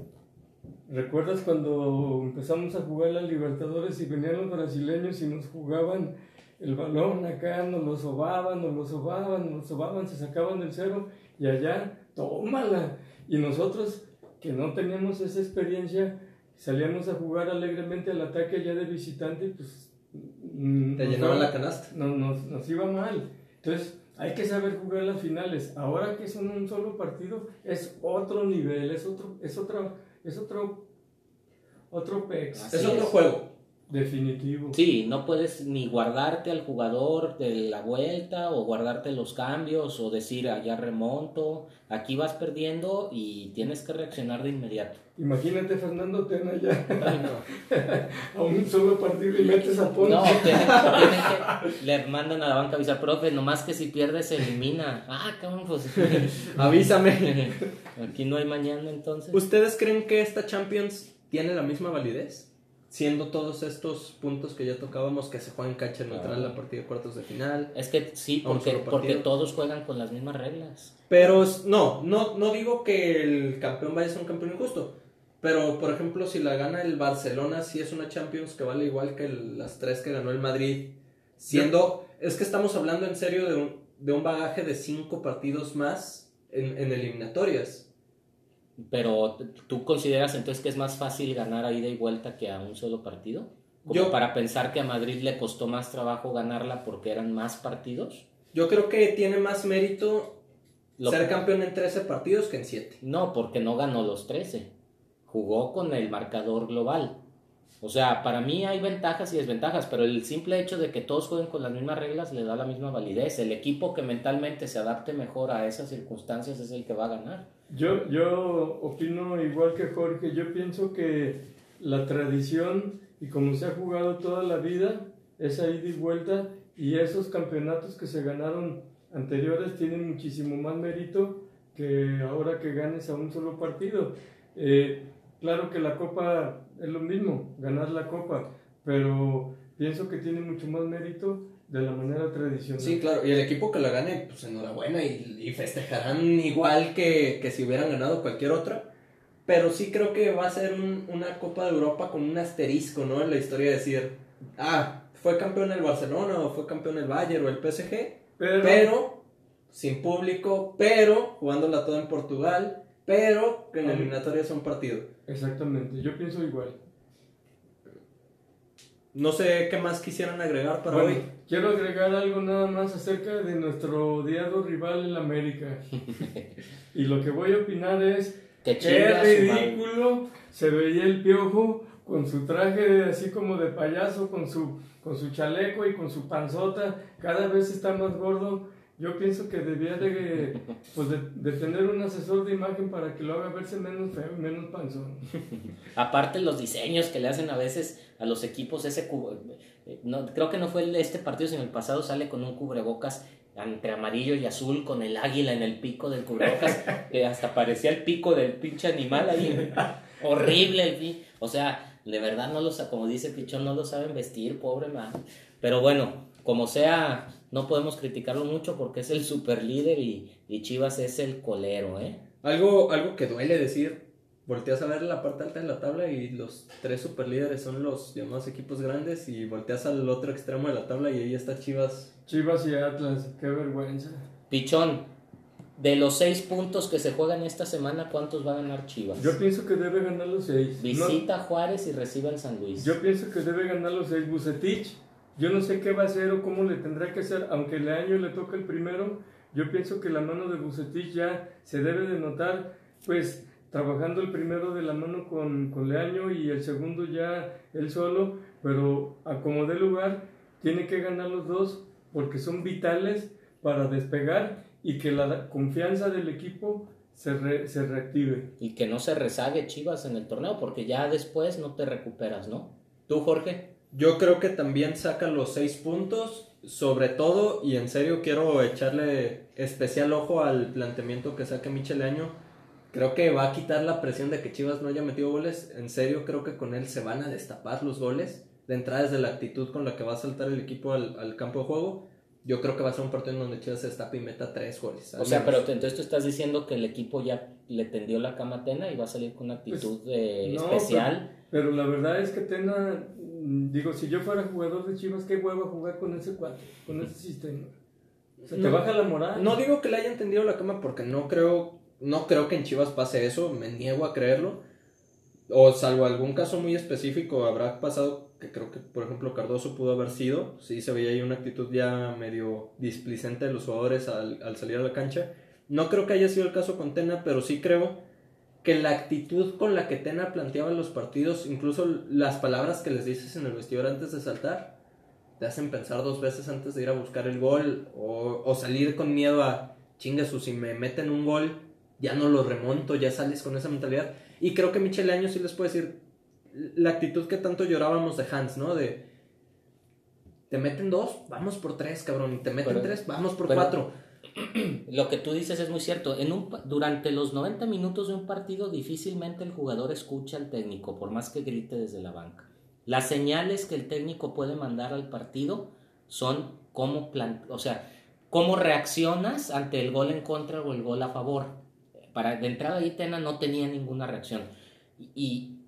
recuerdas cuando empezamos a jugar la Libertadores y venían los brasileños y nos jugaban el balón acá, nos lo sobaban, nos lo sobaban, nos lo sobaban, se sacaban del cero y allá, tómala. Y nosotros que no teníamos esa experiencia, salíamos a jugar alegremente al ataque allá de visitante, pues... mm, Te llenaban la canasta. no- nos, nos iba mal. Entonces, hay que saber jugar las finales. Ahora que son un solo partido, es otro nivel, es otro, es otro, es otro, otro pex. Así es otro es. juego. Definitivo. Sí, no puedes ni guardarte al jugador de la vuelta o guardarte los cambios o decir allá remonto. Aquí vas perdiendo y tienes que reaccionar de inmediato. Imagínate Fernando Tena ya a un solo partido y metes a Ponce. No, tienen, tienen que, le mandan a la banca a avisar, profe, nomás que si pierdes se elimina. Ah, cabrón, pues. Avísame. Aquí no hay mañana entonces. ¿Ustedes creen que esta Champions tiene la misma validez? Siendo todos estos puntos que ya tocábamos que se juegan en cancha neutral Claro. la partida de cuartos de final. Es que sí, porque, porque todos juegan con las mismas reglas. Pero es- no, no, no digo que el campeón vaya a ser un campeón injusto. Pero, por ejemplo, si la gana el Barcelona, sí es una Champions que vale igual que el- las tres que ganó el Madrid. Siendo, es que estamos hablando en serio de un, de un bagaje de cinco partidos más en, en eliminatorias. Pero ¿tú consideras entonces que es más fácil ganar a ida y vuelta que a un solo partido? Como Yo- para pensar que a Madrid le costó más trabajo ganarla porque eran más partidos. Yo creo que tiene más mérito Lo- ser campeón en 13 partidos que en 7. No, porque no ganó los 13. Jugó con el marcador global. O sea, para mí hay ventajas y desventajas, pero el simple hecho de que todos jueguen con las mismas reglas le da la misma validez. El equipo que mentalmente se adapte mejor a esas circunstancias es el que va a ganar. Yo, yo opino igual que Jorge, yo pienso que la tradición y como se ha jugado toda la vida, esa ida y vuelta y esos campeonatos que se ganaron anteriores tienen muchísimo más mérito que ahora que ganes a un solo partido. Eh, claro que la copa es lo mismo, ganar la copa, pero pienso que tiene mucho más mérito de la manera tradicional. Sí, claro, y el equipo que la gane, pues enhorabuena y, y festejarán igual que, que si hubieran ganado cualquier otra. Pero sí creo que va a ser un- una Copa de Europa con un asterisco, ¿no? En la historia de decir, ah, fue campeón el Barcelona o fue campeón el Bayern o el PSG, pero, pero sin público, pero jugándola toda en Portugal, pero que en la eliminatoria es un partido. exactamente, yo pienso igual. No sé qué más quisieran agregar para Bueno, hoy. quiero agregar algo nada más acerca de nuestro odiado rival en América. y lo que voy a opinar es Que qué ridículo se veía el piojo con su traje así como de payaso, con su, con su chaleco y con su panzota, cada vez está más gordo. Yo pienso que debía de, pues de, de tener un asesor de imagen para que lo haga verse menos feo menos panzón. Aparte los diseños que le hacen a veces a los equipos, ese cubo, eh, no, creo que no fue este partido, sino el pasado sale con un cubrebocas entre amarillo y azul con el águila en el pico del cubrebocas, que hasta parecía el pico del pinche animal ahí. Horrible el O sea, de verdad no lo como dice Pichón, no lo saben vestir, pobre man. Pero bueno, como sea, no podemos criticarlo mucho porque es el super líder y, y Chivas es el colero, ¿eh? Algo, algo que duele decir, volteas a ver la parte alta de la tabla y los tres superlíderes son los llamados equipos grandes y volteas al otro extremo de la tabla y ahí está Chivas. Chivas y Atlas, qué vergüenza. Pichón, de los seis puntos que se juegan esta semana, ¿cuántos va a ganar Chivas? Yo pienso que debe ganar los seis. Visita Juárez y recibe al San Luis. Yo pienso que debe ganar los seis. Bucetich, yo no sé qué va a hacer o cómo le tendrá que hacer, aunque el año le toca el primero. Yo pienso que la mano de Bucetich ya se debe de notar, pues trabajando el primero de la mano con, con Leaño y el segundo ya él solo, pero a como dé lugar, tiene que ganar los dos porque son vitales para despegar y que la confianza del equipo se, se reactive. Y que no se rezague Chivas en el torneo, porque ya después no te recuperas, ¿no? ¿Tú, Jorge? Yo creo que también saca los seis puntos, sobre todo, y en serio quiero echarle especial ojo al planteamiento que saque Michel Año. Creo que va a quitar la presión de que Chivas no haya metido goles. En serio, creo que con él se van a destapar los goles. De entrada, desde la actitud con la que va a saltar el equipo al, al campo de juego yo creo que va a ser un partido en donde Chivas se destape y meta tres goles. O sea, pero entonces tú estás diciendo que el equipo ya le tendió la cama a Tena y va a salir con una actitud pues, especial. Pero, la verdad es que Tena, mm, digo, si yo fuera jugador de Chivas, qué huevo jugar con ese cuatro, con ese sistema. O sea, te baja la moral. No digo que le haya entendido la cama porque no creo, no creo que en Chivas pase eso, me niego a creerlo. O salvo algún caso muy específico, habrá pasado que creo que, por ejemplo, Cardoso pudo haber sido. Sí, se veía ahí una actitud ya medio displicente de los jugadores al, al, salir a la cancha. No creo que haya sido el caso con Tena, pero sí creo que la actitud con la que Tena planteaba los partidos, incluso las palabras que les dices en el vestidor antes de saltar, te hacen pensar dos veces antes de ir a buscar el gol o, o salir con miedo a chingas o si me meten un gol, ya no lo remonto, ya sales con esa mentalidad. Y creo que Michel Año sí les puede decir, la actitud que tanto llorábamos de Hans, ¿no? De te meten dos, vamos por tres, cabrón, y te meten tres, vamos por cuatro. Lo que tú dices es muy cierto. En un, durante los 90 minutos de un partido, difícilmente el jugador escucha al técnico, por más que grite desde la banca. Las señales que el técnico puede mandar al partido son cómo, plan, o sea, cómo reaccionas ante el gol en contra o el gol a favor. Para, de entrada ahí Tena no tenía ninguna reacción. Y,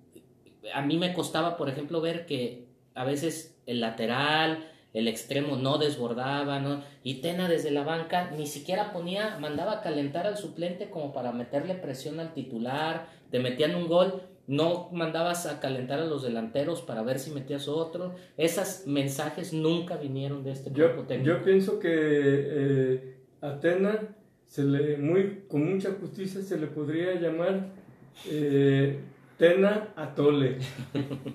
a mí me costaba, por ejemplo, ver que a veces el lateral, el extremo no desbordaba, ¿no? Y Tena desde la banca ni siquiera ponía, mandaba a calentar al suplente como para meterle presión al titular, te metían un gol, no mandabas a calentar a los delanteros para ver si metías otro. Esos mensajes nunca vinieron de este grupo técnico. Yo pienso que eh, a Tena se le, muy, con mucha justicia se le podría llamar eh, Tena Atole.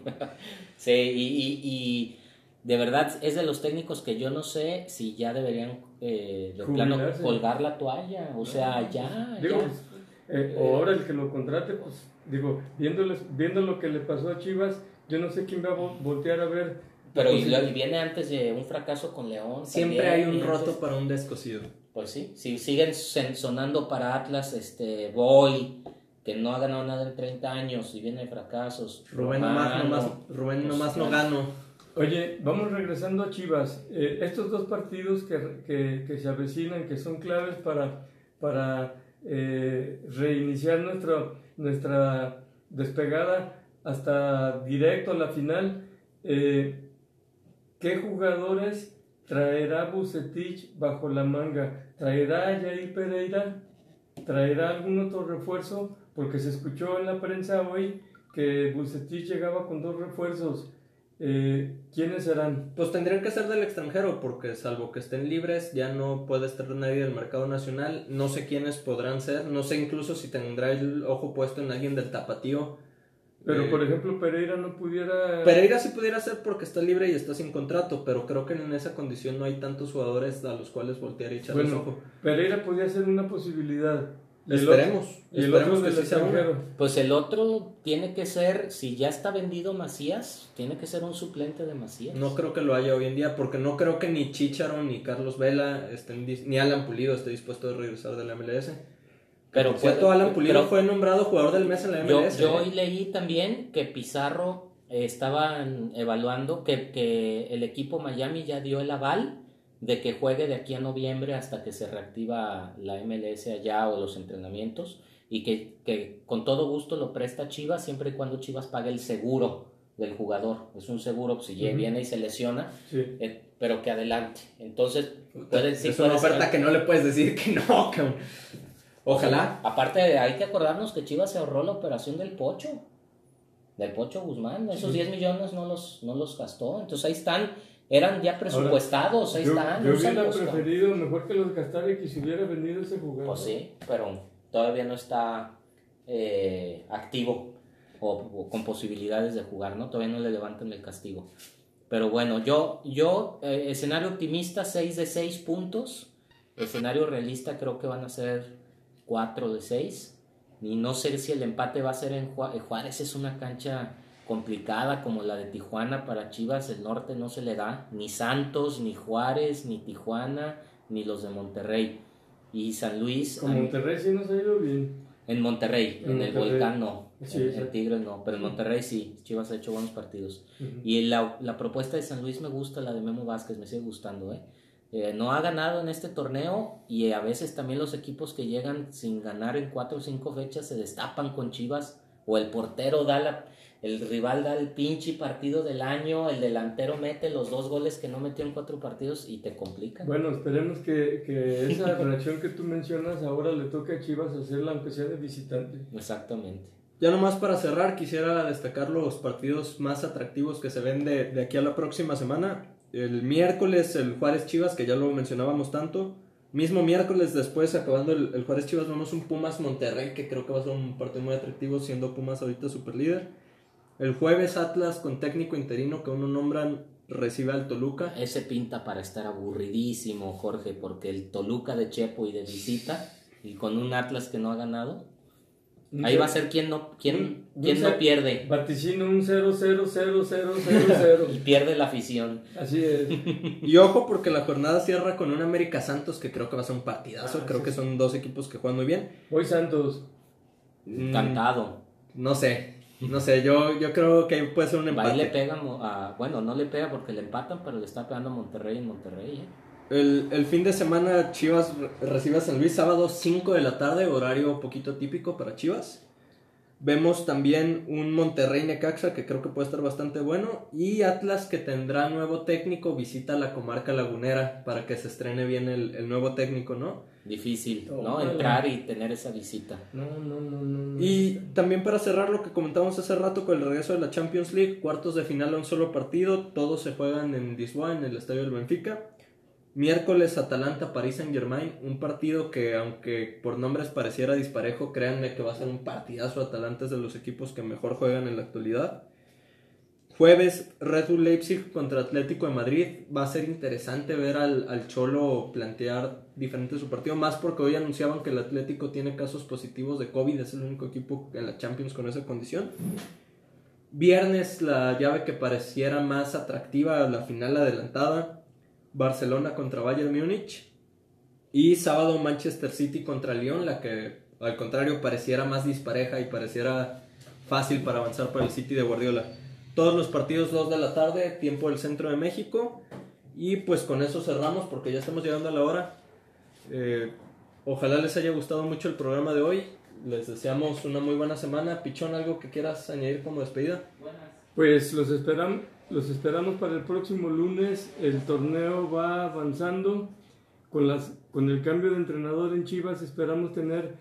sí, y, de verdad es de los técnicos que yo no sé si ya deberían eh, de plano colgar la toalla. O sea, ya. Digo, eh, o ahora el que lo contrate, pues digo, viendo lo que le pasó a Chivas, yo no sé quién va a voltear a ver. Pero y, viene antes de un fracaso con León. Siempre hay un roto para un descosido. Pues sí, si siguen sonando para Atlas, este, Boy, que no ha ganado nada en 30 años y viene de fracasos. Rubén nomás, nomás, Rubén pues, nomás no gano. Oye, vamos regresando a Chivas. Eh, estos dos partidos que, que, se avecinan, que son claves para, para eh, reiniciar nuestra, nuestra despegada hasta directo a la final, eh, ¿qué jugadores traerá Bucetich bajo la manga? ¿Traerá a Pereira? ¿Traerá algún otro refuerzo? porque se escuchó en la prensa hoy que Bucetich llegaba con dos refuerzos. Eh, ¿Quiénes serán? Pues tendrían que ser del extranjero, porque salvo que estén libres, ya no puede estar nadie del mercado nacional. No sé quiénes podrán ser, no sé incluso si tendrá el ojo puesto en alguien del tapatío. Pero, eh, por ejemplo, Pereira no pudiera... Pereira sí pudiera ser porque está libre y está sin contrato, pero creo que en esa condición no hay tantos jugadores a los cuales voltear y echarles bueno, ojo. Pereira podría ser una posibilidad. Esperemos. Y el otro que Pues el otro tiene que ser, si ya está vendido Macías, tiene que ser un suplente de Macías. No creo que lo haya hoy en día, porque no creo que ni Chicharo ni Carlos Vela estén, ni Alan Pulido esté dispuesto a regresar de la MLS. Pero cierto, Alan Pulido fue nombrado jugador del mes en la MLS. Yo, hoy leí también que Pizarro eh, estaban evaluando que, que el equipo Miami ya dio el aval de que juegue de aquí a noviembre hasta que se reactiva la MLS allá o los entrenamientos y que, que con todo gusto lo presta Chivas siempre y cuando Chivas pague el seguro del jugador. Es un seguro, pues, si Ujú. viene y se lesiona, Sí. eh, pero que adelante. Entonces, puede, sí es una oferta que no le puedes decir que no, cabrón. Ojalá. Aparte, hay que acordarnos que Chivas se ahorró la operación del Pocho. Del Pocho Guzmán. Esos 10 millones no los, no los gastó. Entonces ahí están. Eran ya presupuestados. ahí Yo, están. yo hubiera úsalos, cabrón. preferido mejor que los gastara y que se hubiera vendido ese jugador. Pues sí, pero todavía no está eh, activo o, o con posibilidades de jugar, ¿no? Todavía no le levantan el castigo. Pero bueno, yo, yo eh, escenario optimista, 6 de 6 puntos. Escenario realista, creo que van a ser 4 de 6. Y no sé si el empate va a ser en Juárez. Juárez es una cancha complicada como la de Tijuana para Chivas. El norte no se le da. Ni Santos, ni Juárez, ni Tijuana, ni los de Monterrey. Y San Luis. Con Monterrey sí nos ha ido bien. en Monterrey, En en, el. Volcán no, Sí, en, en Tigres no, pero en Monterrey sí, Chivas ha hecho buenos partidos. Y la, la propuesta de San Luis me gusta, la de Memo Vázquez, me sigue gustando. ¿eh? Eh, no ha ganado en este torneo y a veces también los equipos que llegan sin ganar en cuatro o cinco fechas se destapan con Chivas o el portero da la, el rival da el pinche partido del año, el delantero mete los dos goles que no metió en cuatro partidos y te complican. Bueno, esperemos que, que esa reacción que tú mencionas ahora le toque a Chivas hacerla aunque sea de visitante. Exactamente. Ya nomás para cerrar, quisiera destacar los partidos más atractivos que se ven de, de aquí a la próxima semana. El miércoles, el Juárez Chivas, que ya lo mencionábamos tanto. Mismo miércoles, después, acabando el, el Juárez Chivas, vemos un Pumas Monterrey, que creo que va a ser un partido muy atractivo, siendo Pumas ahorita super líder. El jueves, Atlas con técnico interino que uno nombran, recibe al Toluca. Ese pinta para estar aburridísimo, Jorge, porque el Toluca de Chepo y de visita, y con un Atlas que no ha ganado, ahí va a ser quien no, Un- quien un no pierde. Vaticino un 0 0 0 0 0 0 Y pierde la afición. Así es. Y ojo, porque la jornada cierra con un América Santos, que creo que va a ser un partidazo. Ah, creo sí, que son dos equipos que juegan muy bien. Voy Santos. Mm, Cantado. No sé, no sé, yo, yo creo que puede ser un Va y le empate. pega a, bueno, no le pega porque le empatan, pero le está pegando a Monterrey en Monterrey. ¿eh? El, el fin de semana Chivas re- recibe a San Luis, sábado 5 de la tarde, horario poquito típico para Chivas. Vemos también un Monterrey Necaxa que creo que puede estar bastante bueno. Y Atlas que tendrá nuevo técnico, visita la comarca lagunera para que se estrene bien el, el nuevo técnico, ¿no? Difícil, ¿no? Entrar y tener esa visita. No, no, no, no. no. Y también para cerrar lo que comentamos hace rato con el regreso de la Champions League, cuartos de final a un solo partido, todos se juegan en Lisboa, en el estadio del Benfica. Miércoles Atalanta París Saint Germain, un partido que aunque por nombres pareciera disparejo, créanme que va a ser un partidazo. Atalanta es de los equipos que mejor juegan en la actualidad. Jueves Red Bull Leipzig contra Atlético de Madrid. Va a ser interesante ver al, al Cholo plantear diferente su partido, más porque hoy anunciaban que el Atlético tiene casos positivos de COVID, es el único equipo en la Champions con esa condición. Viernes la llave que pareciera más atractiva, la final adelantada. Barcelona contra Bayern Múnich. Y sábado Manchester City contra Lyon, la que al contrario pareciera más dispareja y pareciera fácil para avanzar para el City de Guardiola. Todos los partidos 2 de la tarde, tiempo del centro de México. Y pues con eso cerramos porque ya estamos llegando a la hora. Eh, ojalá les haya gustado mucho el programa de hoy. Les deseamos una muy buena semana. Pichón, ¿algo que quieras añadir como despedida? Pues los esperamos, los esperamos para el próximo lunes. El torneo va avanzando. Con, las, con el cambio de entrenador en Chivas esperamos tener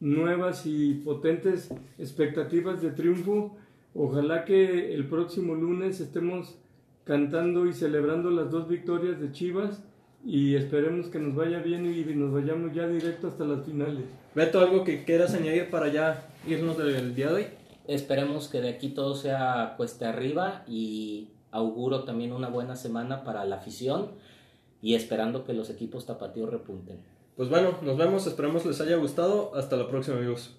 nuevas y potentes expectativas de triunfo. Ojalá que el próximo lunes estemos cantando y celebrando las dos victorias de Chivas y esperemos que nos vaya bien y nos vayamos ya directo hasta las finales. Beto, ¿algo que quieras añadir para ya irnos del día de hoy? Esperemos que de aquí todo sea cuesta arriba y auguro también una buena semana para la afición y esperando que los equipos tapatíos repunten. Pues bueno, nos vemos, esperemos les haya gustado. Hasta la próxima amigos.